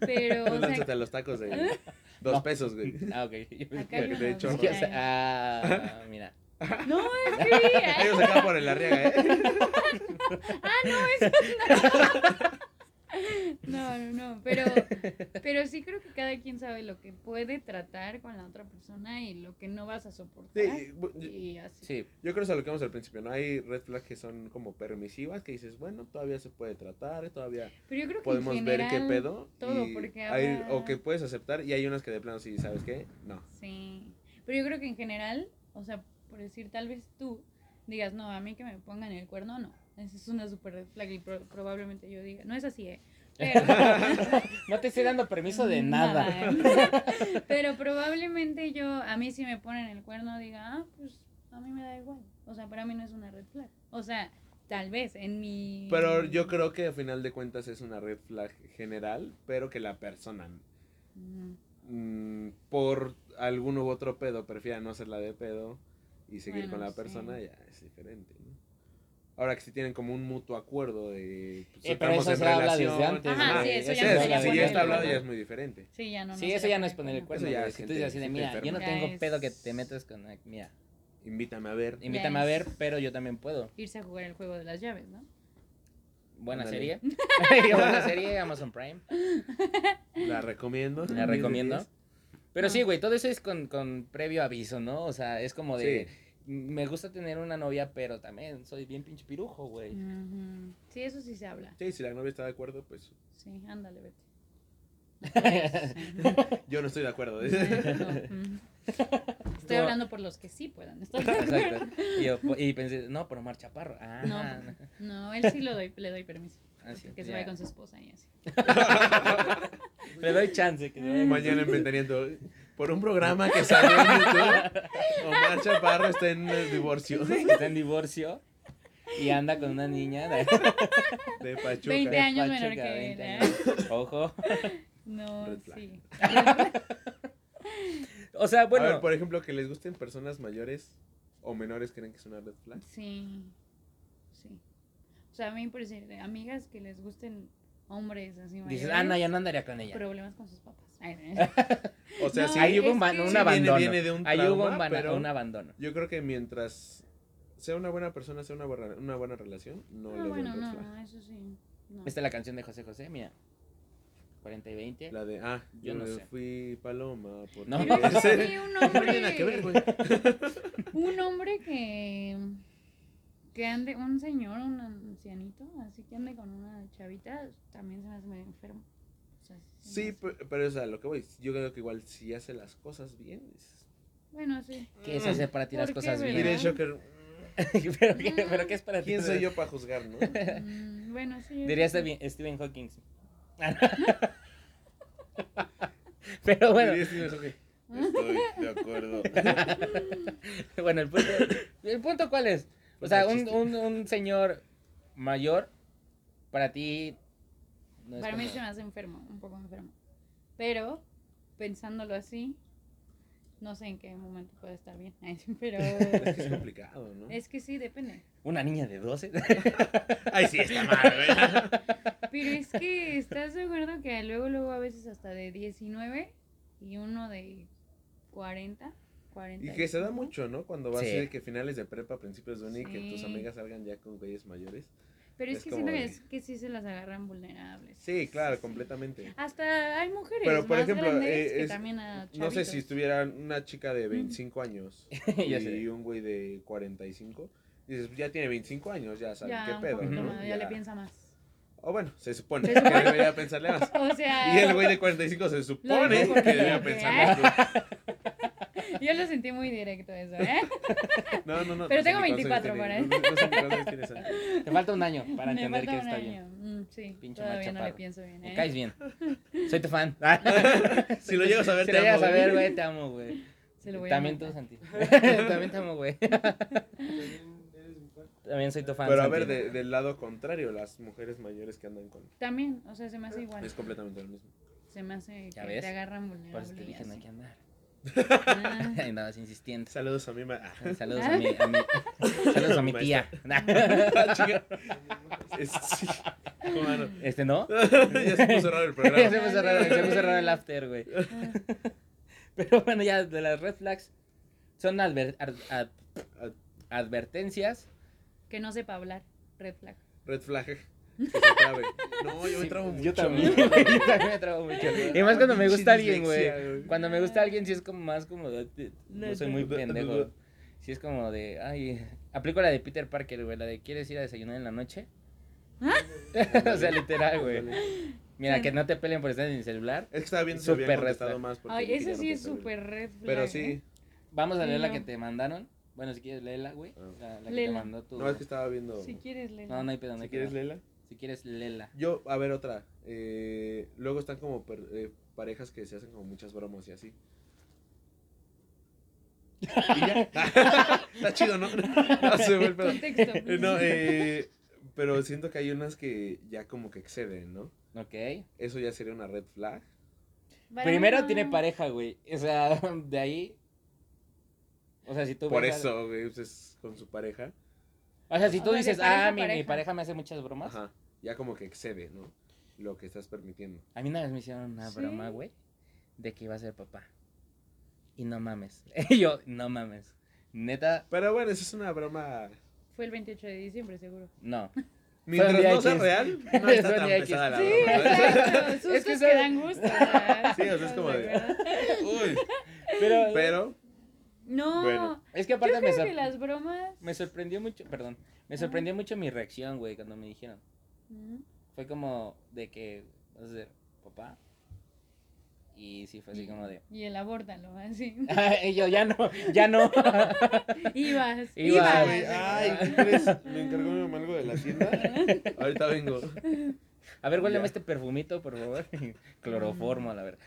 Pero, o sea, Lánzate a los tacos de dos No. pesos, güey. Ah, ok. Acá de chorro. Sí, o mira, sea, ah, mira. No, es que. Ellos acá por el arriaga, ¿eh? No, no, no. Pero, pero sí creo que cada quien sabe lo que puede tratar con la otra persona y lo que no vas a soportar. Sí, Y así. Sí, Yo creo que es a lo que vamos al principio, ¿no? Hay red flags que son como permisivas, que dices, bueno, todavía se puede tratar, todavía Pero yo creo que podemos en ver qué pedo. todo, y porque hay- O que puedes aceptar y hay unas que de plano sí, ¿sabes qué? No. Sí. Pero yo creo que en general, o sea, por decir, tal vez tú digas, no, a mí que me pongan el cuerno, no. Esa es una super red flag y pro- probablemente yo diga, no es así, ¿eh? Pero, no te estoy dando permiso de nada. ¿eh? Pero probablemente yo, a mí si me ponen el cuerno, diga, ah, pues a mí me da igual. O sea, para mí no es una red flag. O sea, tal vez en mi... Pero yo creo que a final de cuentas es una red flag general, pero que la persona Mm, mm, por algún u otro pedo prefiera no ser la de pedo y seguir Bueno, con la sí. persona, ya es diferente. ¿no? Ahora que si tienen como un mutuo acuerdo de pues, Eh, pero estamos eso en se habla relación, desde antes, Ajá, güey. sí, eso ese ya es, no si ya está hablado ya es muy diferente. Sí, ya no. no Sí, eso ya no es poner el cuerno. cuerno, Eso ya güey. es Si tú gente- dices así de, mira, yo no tengo Ya pedo que te metas con... Mira, Invítame a ver. invítame a ver, pero yo también puedo. Irse a jugar el juego de las llaves, ¿no? Buena Ándale. serie. Buena serie, Amazon Prime. La recomiendo. La recomiendo. 10 de Pero sí, güey, todo eso es con, con previo aviso, ¿no? O sea, es como de... Sí. Me gusta tener una novia, pero también soy bien pinche pirujo, güey. Sí, eso sí se habla. 10. Sí, si la novia está de acuerdo, pues Sí, ándale, vete. yo no estoy de acuerdo. No, ujú. Estoy No. hablando por los que sí puedan. estar de acuerdo. Exacto. Y, yo, y pensé, no, pero Omar Chaparro. Ah, No, no, él sí lo doy, le doy permiso. Que se ya. vaya con su esposa y así. Le doy chance. Que Mañana en Ventaneando, por un programa que salió en YouTube, Omar Chaparro está en el divorcio Está en divorcio y anda con una niña de, de Pachuca. 20 años Pachuca, menor que 20 él, años. Ojo. No, sí. O sea, bueno. A ver, por ejemplo, que les gusten personas mayores o menores, ¿creen que es una red flag? Sí. O sea, a mí por decir, de amigas que les gusten hombres así mayores. dices, ah, no, yo no andaría con ella. Problemas con sus papás. Ay, O sea, No, sí, Ahí hubo un, es ban- que- un Sí, abandono. viene de un Ahí hubo un, trauma, pero- un abandono. yo creo que mientras sea una buena persona, sea una buena, una buena relación, no Ah, le veo bueno, red no, flag. no, eso sí. No. Esta es la canción de José José, mira. 40 y 20. La de, ah, Yo yo, no sé. fui paloma. Por No. Pero ser- sí, un No tiene nada que ver, hombre, güey. un hombre que, que ande, un señor, un ancianito, así que ande con una chavita, también se me hace medio enfermo. O sea, Sí, hace- pe- pero es a lo que voy. Yo creo que igual si hace las cosas bien. es- Bueno, sí. ¿Qué es hacer para ti las ¿Por qué, cosas bien? Shocker, ¿Pero, qué, ¿Pero qué es para ti? ¿quién soy yo para juzgar, no? Mm, bueno, sí. Diría Stephen, Stephen Hawking. Pero bueno, Diría Steven Shocker, Estoy de acuerdo. bueno, el punto, el punto cuál es? O sea, un, un, un señor mayor, para ti... no es Para mí como- se me hace enfermo, un poco enfermo. Pero, pensándolo así, no sé en qué momento puede estar bien. Pero Es que es complicado, ¿no? es que sí, depende. Una niña de 12. Ay, sí, está mal, güey. Pero es que estás de acuerdo que luego, luego a veces hasta de 19 y uno de 40, 40. Y que se da mucho, ¿no? Cuando vas Sí. así de que finales de prepa, principios de uni, que tus Sí. amigas salgan ya con güeyes mayores. Pero es, es que siento que, de- es que sí se las agarran vulnerables. Sí, claro, completamente. Hasta hay mujeres Pero, por más ejemplo, grandes eh, que es- también a No sé si estuviera una chica de 25 años Ya y un güey de 45. Dices, ya tiene 25 años, ya sabe Ya, qué un pedo, ¿no? más, ya le piensa más. O bueno, se supone Se que debería pensarle más. O sea, Y el güey de 45 se supone que debería que, pensar más. Yo lo sentí muy directo eso, ¿eh? No, no, no. Pero no tengo ni cuántos 24 años para Santi. Te falta un año para Me entender que está año. bien. Mm, sí, Pinche todavía no le pienso bien, Me ¿eh? caes bien. Soy tu fan. Si lo llegas a ver, Si te lo llegas amo, a ver, güey. te amo, güey. Se lo voy También a tú. Santi. También te amo, güey. También soy tu fan. Pero a ver, de- del lado contrario, las mujeres mayores que andan con. También, o sea, se me hace igual. Es completamente lo mismo. Se me hace ¿Ya que ves? te agarran Por vulnerable. eso te dije, no hay que andar. Ah, andabas insistiendo. Saludos a mi ma. Ah, Saludos a mi, a mi, saludos a mi tía. chica. Es- sí. ¿Cómo no? Este no. ya se puso raro el se programa. puso raro, se puso raro el after, güey. Pero bueno, ya de las red flags son adver- ad- ad- Advertencias. Que no sepa hablar. Red flag. red flag. Que se trabe. No, yo me Sí, trabo mucho. Yo también, güey, yo también me trabo mucho. Y más cuando me gusta alguien, güey. Cuando me gusta alguien, sí es como más como de. de- No soy muy pendejo. Sí es como de. Ay. Aplico la de Peter Parker, güey. La de ¿quieres ir a desayunar en la noche? o sea, literal, güey. Mira, Sí. que no te peleen por estar en el celular. Es que estaba viendo si contestado más. Ay, no sí es súper red flag. Pero ¿eh? sí. Vamos a leer la que te mandaron. Bueno, si quieres, léela, güey. Ah. La, la que te Léela. mandó tu. No, es que estaba viendo. Si quieres leer. No, no hay pedo, no Si quieres, pedo. Lela. Si quieres, léela. Yo, a ver, otra. Eh, luego están como per- eh, parejas que se hacen como muchas bromas y así. Y ya. Está chido, ¿no? No se el. Eh, No, eh, pero siento que hay unas que ya como que exceden, ¿no? Ok. Eso ya sería una red flag. Primero tiene pareja, güey. O sea, de ahí. O sea, si tú. Por ves eso, güey, pues, es con su pareja. O sea, si tú dices, ah, mi, mi pareja. pareja me hace muchas bromas. Ajá. Ya como que excede, ¿no? Lo que estás permitiendo. A mí una vez me hicieron una ¿Sí? broma, güey, de que iba a ser papá. Y no mames. Y yo, no mames. Neta, Pero bueno, eso es una broma. Fue el 28 de diciembre, seguro. no. Mientras no sea X. real, no está tan pesada la Sí, broma. exacto. Es que que, dan gusto. Sí, o sea, es ¿estás como de-? Uy, Pero, pero No. Bueno. es que Yo aparte me, creo sor- que las bromas. me sorprendió mucho, perdón, me sorprendió mucho mi reacción, güey, cuando me dijeron. Fue como de que a ser papá. Y sí, fue así como de. Y el abórtalo, así. y yo, ya no, ya no. Ibas. Ibas. Ay, ¿qué crees? Me encargó mi mamá algo de la tienda. Ahorita vengo. A ver, huéleme este perfumito, por favor. Cloroformo, a la verdad.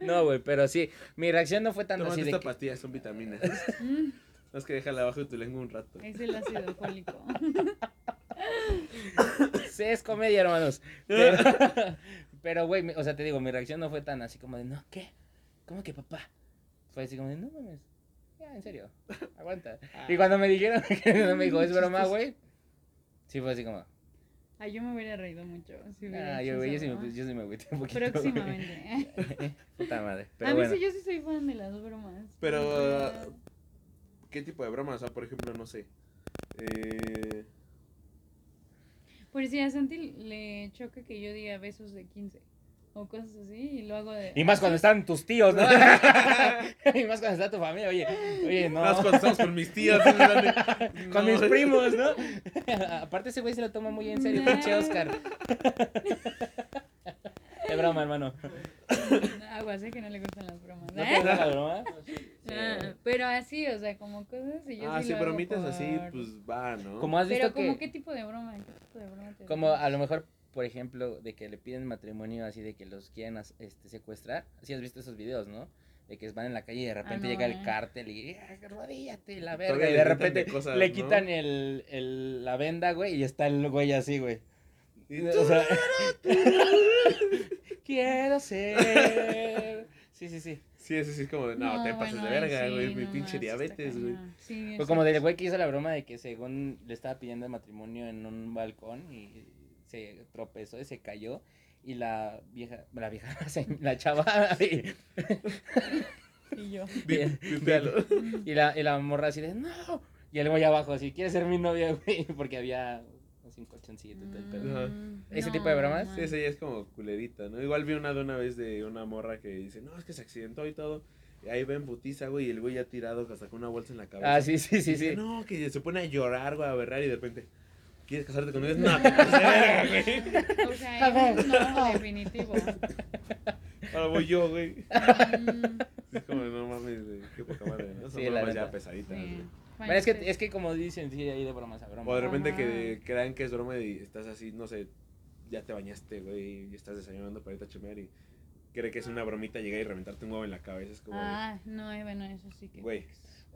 No, No, güey, pero sí. Mi reacción no fue tan Tómate así de esta que... pastilla, son vitaminas. Mm, Es que déjala abajo de tu lengua un rato. Es el ácido fólico. Sí, es comedia, hermanos. Pero, güey, o sea, te digo, mi reacción no fue tan así como de, no, ¿qué? ¿Cómo que papá? Fue así como de, no mames. Ya, en serio. Aguanta. Y cuando me dijeron que no me dijo, es broma, güey. Sí, fue así como, Ay, yo me hubiera reído mucho. Si hubiera ah, yo, güey, yo sí me, yo sí me agüité un poquito. Próximamente. Puta madre. Pero a mí bueno. sí, yo sí soy fan de las bromas. Pero, Ah, ¿qué tipo de broma? O sea, por ejemplo, no sé. Eh, Por si a Santi le choca que yo diga besos de 15 o cosas así y lo hago de. Y más cuando están tus tíos, ¿no? y más cuando está tu familia, oye, oye, no. Más cuando estamos con mis tías. es grande. Con No. mis primos, ¿no? Aparte ese güey se lo toma muy en serio, pinche Oscar. Es broma, hermano. Agua, sé que no le gustan las bromas. ¿No ¿eh? te gusta la broma? Ah, pero así, o sea, como cosas y yo Ah, sí, sí, lo hago bromitas así, por- pues va, ¿no? Como has visto Pero como que... qué tipo de broma, ¿Qué tipo de broma te Como a lo mejor, por ejemplo, de que le piden matrimonio así de que los quieren as- este, secuestrar. Sí has visto esos videos, ¿no? De que van en la calle y de repente no, llega eh. el cártel y "Ah, arrodíllate la Todavía verga. Y le de repente de cosas, le ¿no? quitan el, el- la venda, güey, y está el güey así, güey. Y O sea, quiero ser. Sí, sí, sí. Sí, eso sí es como de, no, te pases bueno, de ahí verga, sí, güey, mi no pinche diabetes, güey. Sí, Fue como del güey que hizo la broma de que según le estaba pidiendo matrimonio en un balcón y se tropezó y se cayó y la vieja, la vieja, la chava y, Y yo. Bien, velo. y la, y la morra así de no y el güey abajo así, ¿quieres ser mi novia, güey? Porque había un colchoncito y todo el pedo. Ajá. ¿Ese tipo de bromas? Sí, esa ya es como culerita, ¿no? Igual vi una de una vez de una morra que dice, no, es que se accidentó y todo. Y ahí ven putiza, güey, y el güey ya tirado hasta con una bolsa en la cabeza. Ah, sí, sí, sí, Dice, sí. No, que se pone a llorar, güey, a berrar y de repente, ¿quieres casarte conmigo? No, verga, güey. O sea, es no, definitivo. Ahora voy yo, güey. Mm, Es como, no mames, güey, qué poca madre, ¿no? Son Sí, la bromas ya pesaditas, sí. güey. Pero es que, es que como dicen, sí, ahí de bromas a bromas. O de repente Ajá. que crean que es broma y estás así, no sé, ya te bañaste, güey, y estás desayunando para irte a chamear y cree que es una bromita llegar y reventarte un huevo en la cabeza. Es como, de, Ah, no, eh, bueno, eso sí que. güey,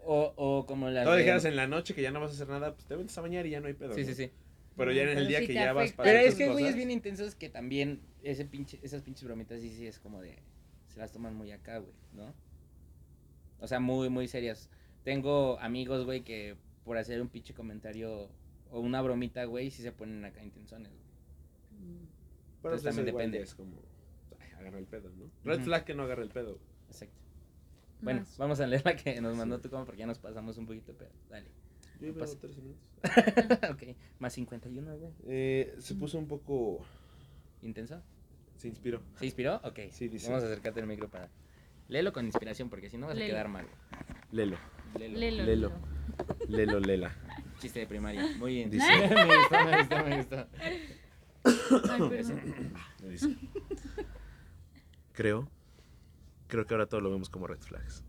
O, o como las no de- dijeras en la noche que ya no vas a hacer nada, pues te metes a bañar y ya no hay pedo. Sí, sí, sí. Pero ya en el Pero día sí que ya vas para Pero es que, güey, es cosas, bien intensos que también ese pinche, esas pinches bromitas sí, sí, es como de, se las toman muy acá, güey, ¿no? O sea, muy, muy serias. Tengo amigos, güey, que por hacer un pinche comentario o una bromita, güey, sí se ponen acá intensones, güey. Mm. Pero Entonces también depende. es como, ay, agarra el pedo, ¿no? Red Ujú. flag que no agarra el pedo. Exacto. Bueno, Más. vamos a leer la que nos mandó tu compa porque ya nos pasamos un poquito, pero dale. Yo iba pasa. tres minutos. ok, más 51, güey. Eh, se puso un poco. ¿Intenso? Se inspiró. ¿Se inspiró? Ok. Sí, dice. Vamos a acercarte el micro para... Léelo con inspiración porque si no vas a quedar mal. Léelo. Lelo. Lelo. Lelo, Lela. Chiste de primaria. Muy bien. Dice. me gustó, me gustó, me gustó. Ay, dice. Creo. Creo que ahora todo lo vemos como red flags.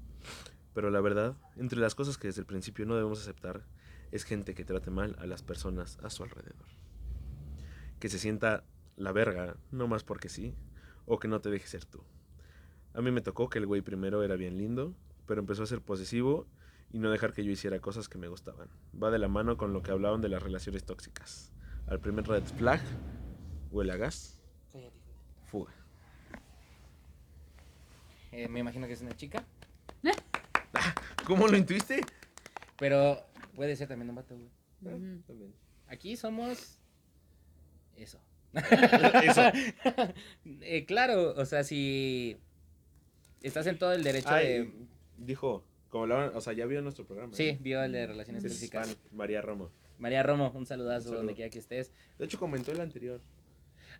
Pero la verdad, entre las cosas que desde el principio no debemos aceptar, es gente que trate mal a las personas a su alrededor. Que se sienta la verga, no más porque sí, o que no te deje ser tú. A mí me tocó que el güey primero era bien lindo, pero empezó a ser posesivo y no dejar que yo hiciera cosas que me gustaban. Va de la mano con lo que hablaban de las relaciones tóxicas. Al primer red flag, huele a gas, fuga. Eh, me imagino que es una chica, ¿Cómo lo intuiste? pero puede ser también un vato, güey. También. Aquí somos... Eso. Eso. Eh, claro, o sea, si estás en todo el derecho Ay, de... dijo, como o sea, ya vio nuestro programa. Sí, ¿no? vio el de relaciones tóxicas. fan, María Romo. María Romo, un saludazo Un saludo. donde quiera que estés. De hecho, comentó el anterior.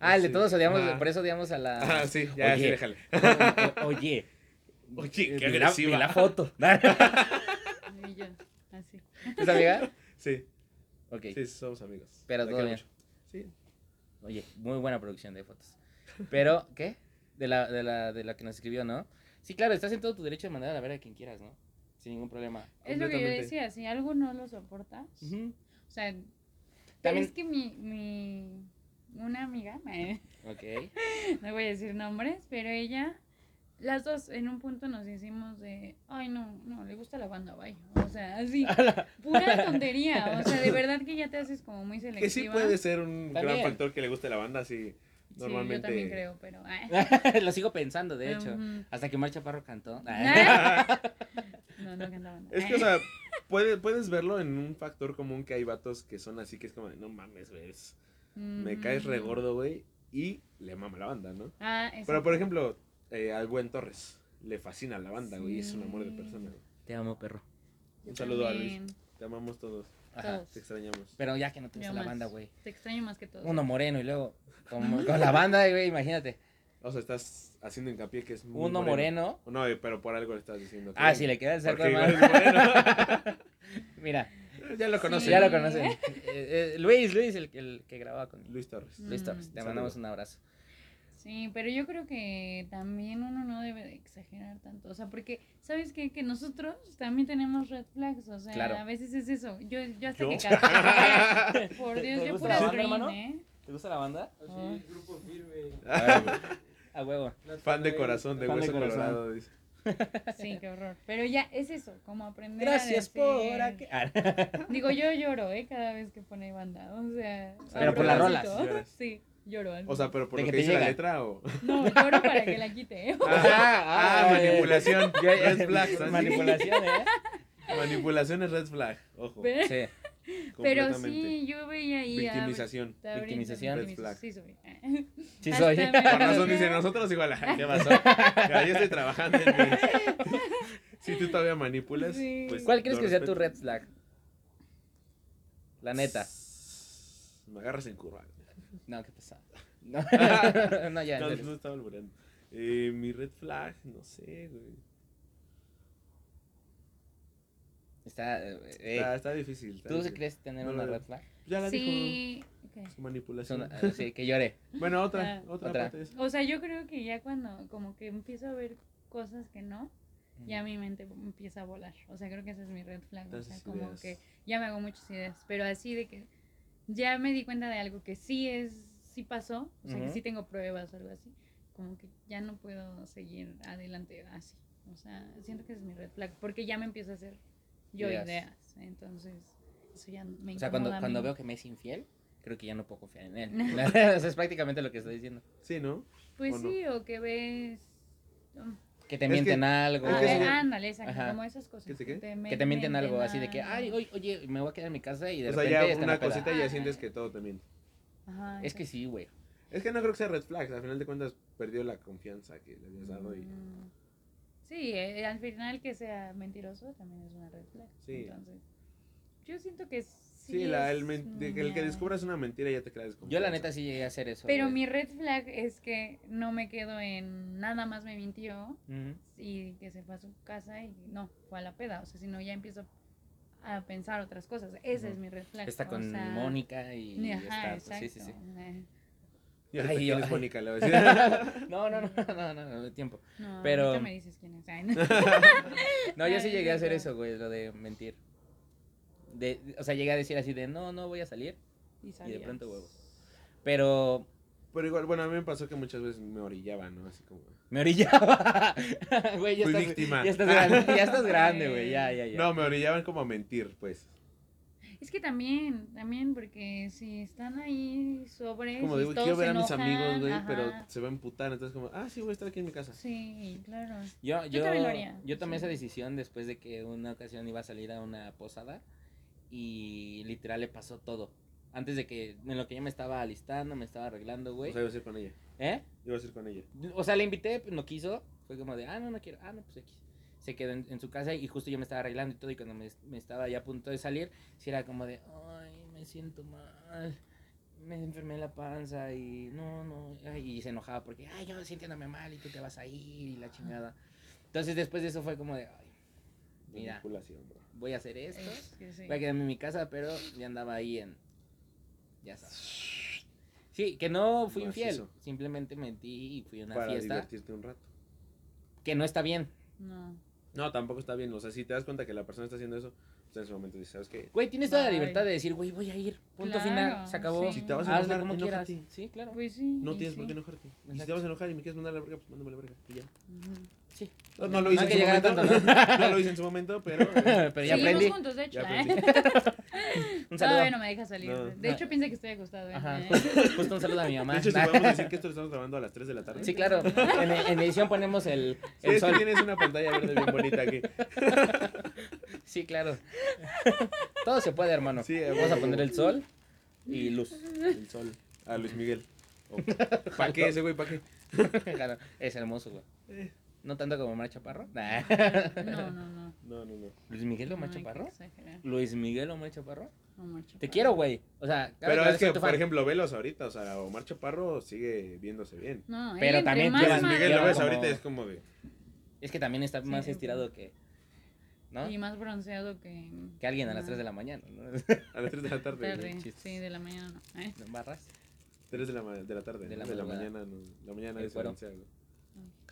Ah, el de todos odiamos, Ajá. por eso odiamos a la... Ah, sí, ya, Oye. sí, déjale. O- o- Oye. Oye, qué la- agresiva. la foto. Y yo, así. ¿Es amiga? Sí, Ok. sí, somos amigos. Pero todo bien. Sí. Oye, muy buena producción de fotos. Pero, ¿qué? De la, de la, de la que nos escribió, ¿no? Sí, claro, estás en todo tu derecho de mandar a la verga a quien quieras, ¿no? Sin ningún problema. Es lo que yo decía, si algo no lo soportas, o sea, pero También- es que mi, mi, una amiga, eh, Ok. no voy a decir nombres, pero ella, las dos en un punto nos hicimos de, ay no, no, le gusta la banda, vaya, o sea, así, pura tontería, o sea, de verdad que ya te haces como muy selectiva. Que sí puede ser un gran factor que le guste la banda, sí. Sí, Normalmente. yo también creo, pero... ay. Lo sigo pensando, de hecho. Hasta que Mar Chaparro cantó. No. Es que, o sea, puede- puedes verlo en un factor común que hay vatos que son así, que es como, de, no mames, güey, me caes re Mm. gordo, güey, y le mama la banda, ¿no? Ah, Pero, por ejemplo, eh, al buen Torres, le fascina la banda, güey, es un amor de Sí. persona. güey. Te amo, perro. Un saludo a Luis, te amamos todos, Ajá. Todos. te extrañamos. Pero ya que no te gusta la banda, güey. Te extraño más que todo. Uno moreno y luego con, con la banda, güey, imagínate. O sea, estás haciendo hincapié que es muy Uno moreno. No, eh, pero por algo le estás diciendo. que- Ah, si le queda el cerco Porque de igual mano. es moreno. Mira, ya lo conocen. Sí. ya lo conocen. Eh, eh, Luis, Luis, el, el que grababa con Luis Torres. Mm. Luis Torres. Te Saludo. mandamos un abrazo. Sí, pero yo creo que también uno no debe de exagerar tanto. O sea, porque, ¿sabes qué? Que nosotros también tenemos red flags. O sea, Claro. a veces es eso. Yo, yo hasta ¿Yo? que casé. Por ¿Te- Dios, te yo pura green? ¿eh? ¿Te gusta la banda? Oh. grupo firme. A huevo. Fan de corazón, de Fan de hueso corazón. colorado, dice. Sí, qué horror. Pero ya es eso, como aprender Gracias a por decir- aquí. Ah, Digo, yo lloro, ¿eh? Cada vez que pone banda. O sea, Pero por las rolas, lloras. Sí, lloro. O sea, pero por De lo que que dice la llega. letra o. No, lloro para que la quite. ¿eh? Ah, ah, manipulación. Flag. ¿sabes? Manipulación, ¿eh? Manipulación es red flag. Ojo. Pero, Sí. Pero sí, yo veía ahí. a- Victimización. ahorita Victimización. Red flag. Sí, soy. Sí soy. Con razón dice nosotros igual. "Ay, ¿Qué pasó? Yo estoy trabajando en mí. Si tú todavía manipulas, Sí. pues. ¿Cuál crees que sea tu respeto. red flag? La neta. Me agarras en curva. No, qué pesado. No, no ya, No, no estaba. Eh, mi red flag, no sé, güey. Está. eh, eh, Está, está difícil. está ¿Tú difícil. crees tener No una red flag? Ya la dijo. Sí. ok. Su Es manipulación. una- eh, sí, que llore. Bueno, otra, Ah. otra, Otra. O sea, yo creo que ya cuando como que empiezo a ver cosas que no, ya mi mente empieza a volar. O sea, creo que esa es mi red flag. O sea, como ideas. que ya me hago muchas ideas. Pero así de que ya me di cuenta de algo que sí es, sí pasó. O sea, que sí tengo pruebas o algo así. Como que ya no puedo seguir adelante así. O sea, siento que esa es mi red flag. Porque ya me empiezo a hacer yo Ideas. ideas. Entonces, eso ya me O sea, cuando, a cuando veo que me es infiel, creo que ya no puedo confiar en él. Eso es prácticamente lo que estoy diciendo. Sí, ¿no? Pues ¿o no? sí, o que ves... um, Que te Es mienten que- algo. es Ah, que ve- sí. ándale, exacto, Ajá. como esas cosas. ¿Que te qué? me- Que te mienten algo, así de que, ay, oye, oye, me voy a quedar en mi casa y de O sea, repente ya está una cosita y ya Ah. sientes que todo te miente. Ajá, Es que sí, güey. Es que no creo que sea red flag. Al final de cuentas, perdió la confianza que le habías dado y. Mm, Sí, eh, al final que sea mentiroso también es una red flag. Sí. Entonces, yo siento que sí. Sí, la, el, men- de que el que una- descubras una mentira ya te creas Yo la neta sí llegué a hacer eso. Pero güey. mi red flag es que no me quedo en nada más me mintió Ujú. y que se fue a su casa y no, fue a la peda. O sea, si no, ya empiezo a pensar otras cosas. Esa Ujú. es mi red flag. Está o con sea, Mónica y Ajá, está. pues, sí, sí, sí. exacto. Eh, Ya Ay, Ay, yo- ¿Quién es. Mónica? Le voy a decir. No, no, no, no, no, no, de tiempo. No, Pero- ahorita me dices quién es. Ay, no. No, yo sí Ay, llegué a hacer no. eso, güey, lo de mentir. De, o sea, llegué a decir así de, no, no voy a salir, Y, y de pronto huevos. Pero Pero igual, bueno, a mí me pasó que muchas veces me orillaba, ¿no? Así como. me orillaba. Güey, ya Fui estás, víctima. ya estás grande, ya estás grande, güey, ya, ya, ya. No, me orillaban como a mentir, pues. Es que también, también, porque si están ahí sobre. Como si digo, todos quiero ver a mis enojan, amigos, güey, pero se va a emputar. Entonces, como, ah, sí, voy a estar aquí en mi casa. Sí, claro. Yo, Yo yo, también lo haría, yo tomé sí. esa decisión después de que una ocasión iba a salir a una posada y literal le pasó todo. Antes de que, en lo que yo me estaba alistando, me estaba arreglando, güey. O sea, iba a ir con ella. ¿Eh? Iba a ir con ella. O sea, le invité, no quiso. Fue como de, ah, no, no quiero. Ah, no, pues X. Se quedó en, en su casa y justo yo me estaba arreglando y todo. Y cuando me, me estaba ya a punto de salir, sí era como de, ay, me siento mal. Me enfermé la panza y no, no. y se enojaba porque, ay, yo sintiéndome mal y tú te vas a ir y la chingada. Entonces después de eso fue como de, ay, mira, voy a hacer esto. Es que sí. Voy a quedarme en mi casa, pero ya andaba ahí en. Ya sabes. Sí, que no fui infiel. Simplemente mentí y fui a una Para fiesta. divertirte un rato. Que no está bien. No. No, tampoco está bien. O sea, si te das cuenta que la persona está haciendo eso, pues en ese momento dices, ¿sabes qué? Güey, tienes toda la Bye. libertad de decir, güey, voy a ir. Punto Claro, final. Se acabó. sí. Si te vas a Hazle enojar, como enójate. quieras. Sí, claro. Pues sí. No y tienes sí. por qué enojarte. Y si Exacto. te vas a enojar y me quieres mandar a la verga, pues mándame a la verga. Y ya. Ujú. Sí. No, no lo hice hay en que su momento. tanto, No lo hice en su momento, pero. eh, Pero ya Seguimos aprendí. juntos, de hecho. ¿eh? Un saludo. Todavía no me deja salir. No. De hecho, piensa que estoy acostado. ¿eh? Ajá. Eh. Justo, un saludo a mi mamá. De hecho, si podemos decir que esto lo estamos grabando a las 3 de la tarde. Sí, claro. En, en edición ponemos el, Sí, el es que sol. tienes una pantalla verde bien bonita aquí. Sí, claro. Todo se puede, hermano. Sí, Vamos a poner el sol y luz. El sol. A Luis Miguel. ¿Para qué ese güey? ¿Para qué? Claro, es hermoso, güey. No tanto como Omar Chaparro. Nah. No, no, no. No, no, no. Luis Miguel Omar No Chaparro. Luis Miguel Omar Chaparro. Omar Te Chaparro. quiero, güey. O sea, Pero es que, por fan. ejemplo, velos ahorita. O sea, Omar Chaparro sigue viéndose bien. No, Pero también más Luis Miguel lo ves como- ahorita y es como de. Es que también está Sí, más es estirado que. ¿No? Y más bronceado que. Que alguien a las Ajá. 3 de la mañana, ¿no? A las 3 de la tarde. ¿no? Sí, de la mañana no. ¿eh? Barras. 3 de la, ma- de la tarde. De ¿no? la De la mañana. No. La mañana El es cuero.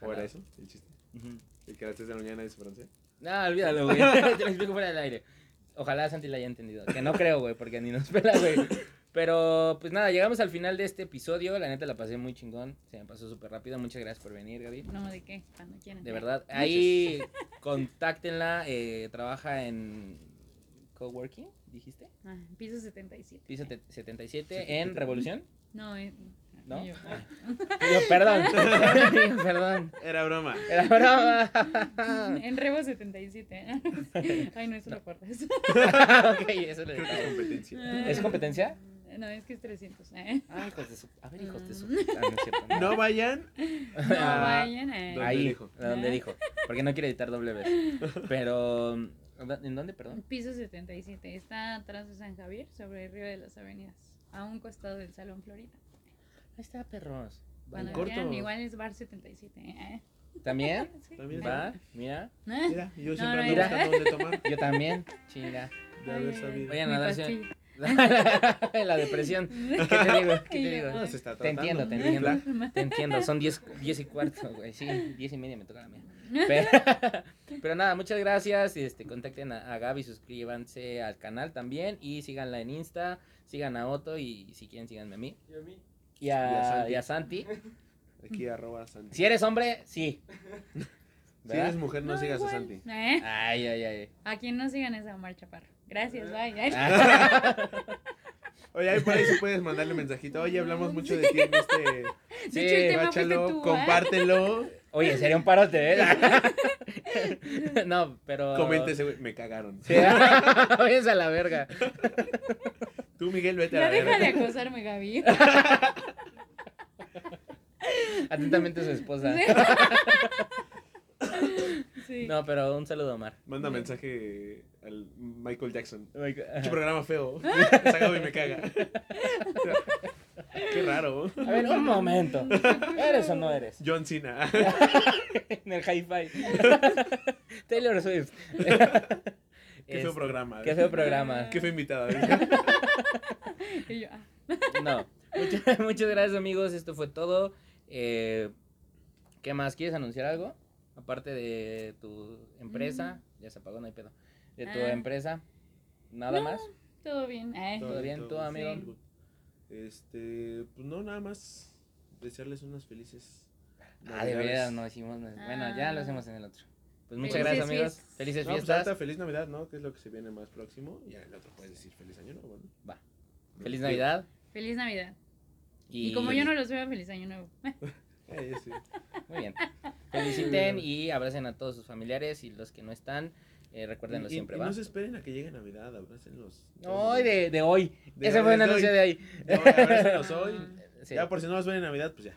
¿O era eso? El chiste. Ujú. El que a las 3 de la mañana es francés. No, olvídalo, güey. Te lo explico fuera del aire. Ojalá Santi la haya entendido. Que no creo, güey, porque ni nos pela, güey. Pero, pues nada, llegamos al final de este episodio. La neta la pasé muy chingón. Se me pasó súper rápido. Muchas gracias por venir, Gaby. No, ¿de qué? Cuando quieran. De verdad. Ahí contáctenla. eh, trabaja en coworking, dijiste. Ah, piso 77. Piso te- 77 en Revolución. No, eh, ¿No? yo- Yo, perdón. Yo, perdón. Era broma. Era broma. En Revo 77. Ay, no, eso lo cortas. ok, eso le Creo que es competencia. ¿Es competencia? No, es que es 300. ¿eh? Ah, hijos de su. A ver, hijos de su. Mm. Ah, no es cierto. no. No vayan. No Ah, vayan. eh. ¿Dónde Ahí, dijo? a donde dijo. Porque no quiere editar doble vez. Pero. ¿En dónde, perdón? Piso 77. Está atrás de San Javier, sobre el río de las avenidas. A un costado del Salón Florida. Ahí está, perros. Cuando corto. igual es bar 77. ¿eh? ¿También? Sí. También. Va, mira. ¿Eh? Mira, yo No, siempre no, ando mira. buscando dónde tomar. Yo también. Chinga. De haber sabido. Vayan Mi a darse. pastilla. La depresión. ¿Qué te digo? ¿Qué te digo? No, se está Te entiendo, te entiendo. Te entiendo, son 10 diez y cuarto, güey. Sí, 10 y media me toca la mía. Pero, pero nada, muchas gracias. Este, contacten a, a Gaby, suscríbanse al canal también. Y síganla en Insta, sigan a Otto y si quieren, síganme a mí. Y a mí. Y a, Y Santi. Aquí arroba Santi. Si eres hombre, sí. Si ¿Verdad? eres mujer, no, No, sigas igual. a Santi. ¿Eh? Ay, ay, ay. A quien no sigan es a Omar Chaparro. Gracias, bye. Oye, ahí por ahí sí puedes mandarle mensajito. Oye, hablamos mucho de ti en este. De Sí, hecho, el tema fuiste Báchalo, tú, ¿eh? compártelo. Oye, sería un parote, ¿eh? no, pero. Coméntese, güey. Me cagaron. Sí, váyanse a la verga. Tú, Miguel, vete a la deja de acosarme, Gaby. Atentamente su esposa. Sí. No, pero un saludo, Omar. Manda mensaje al Michael Jackson. Mucho programa feo. Se acaba y me caga. Qué raro. A ver, un momento. ¿Eres o no eres? John Cena. en el hi-fi. Taylor Swift. Qué feo Es- programa. Qué feo programa. Qué feo invitada. Y yo, ah, No. Muchas, muchas gracias, amigos. Esto fue todo. Eh, ¿Qué más? ¿Quieres anunciar algo? Aparte de tu empresa. Ya se apagó, no hay pedo. De tu Ah. empresa. ¿Nada No. más? todo bien. eh. Todo bien, ¿tú, amigo? Sí. Este, pues no, nada más desearles unas felices. Ah, de veras, no hicimos. Bueno, ya lo Ah. hacemos en el otro. Pues muchas Felices gracias, amigos. fiestas. Felices No, pues fiestas. feliz Navidad, ¿no? Que es lo que se viene más próximo. Y el otro puedes decir feliz año nuevo, ¿no? Va. Feliz Navidad. Feliz Navidad. Y, Y como yo no los veo, feliz año nuevo. Eh, sí. Muy bien. Feliciten y abracen a todos sus familiares y los que no están, eh, recuérdenlo Y- siempre, y ¿va? no se esperen a que llegue Navidad, abrácenlos. Hoy de, de hoy. De- Ese fue un de anuncio hoy. de hoy. No, abrácenlos hoy. Sí. Ya por si no los ven en Navidad, pues ya.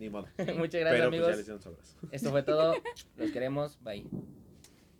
Ni modo. Muchas gracias, Pero pues ya amigos. les sobras. Esto fue todo. Los queremos. Bye.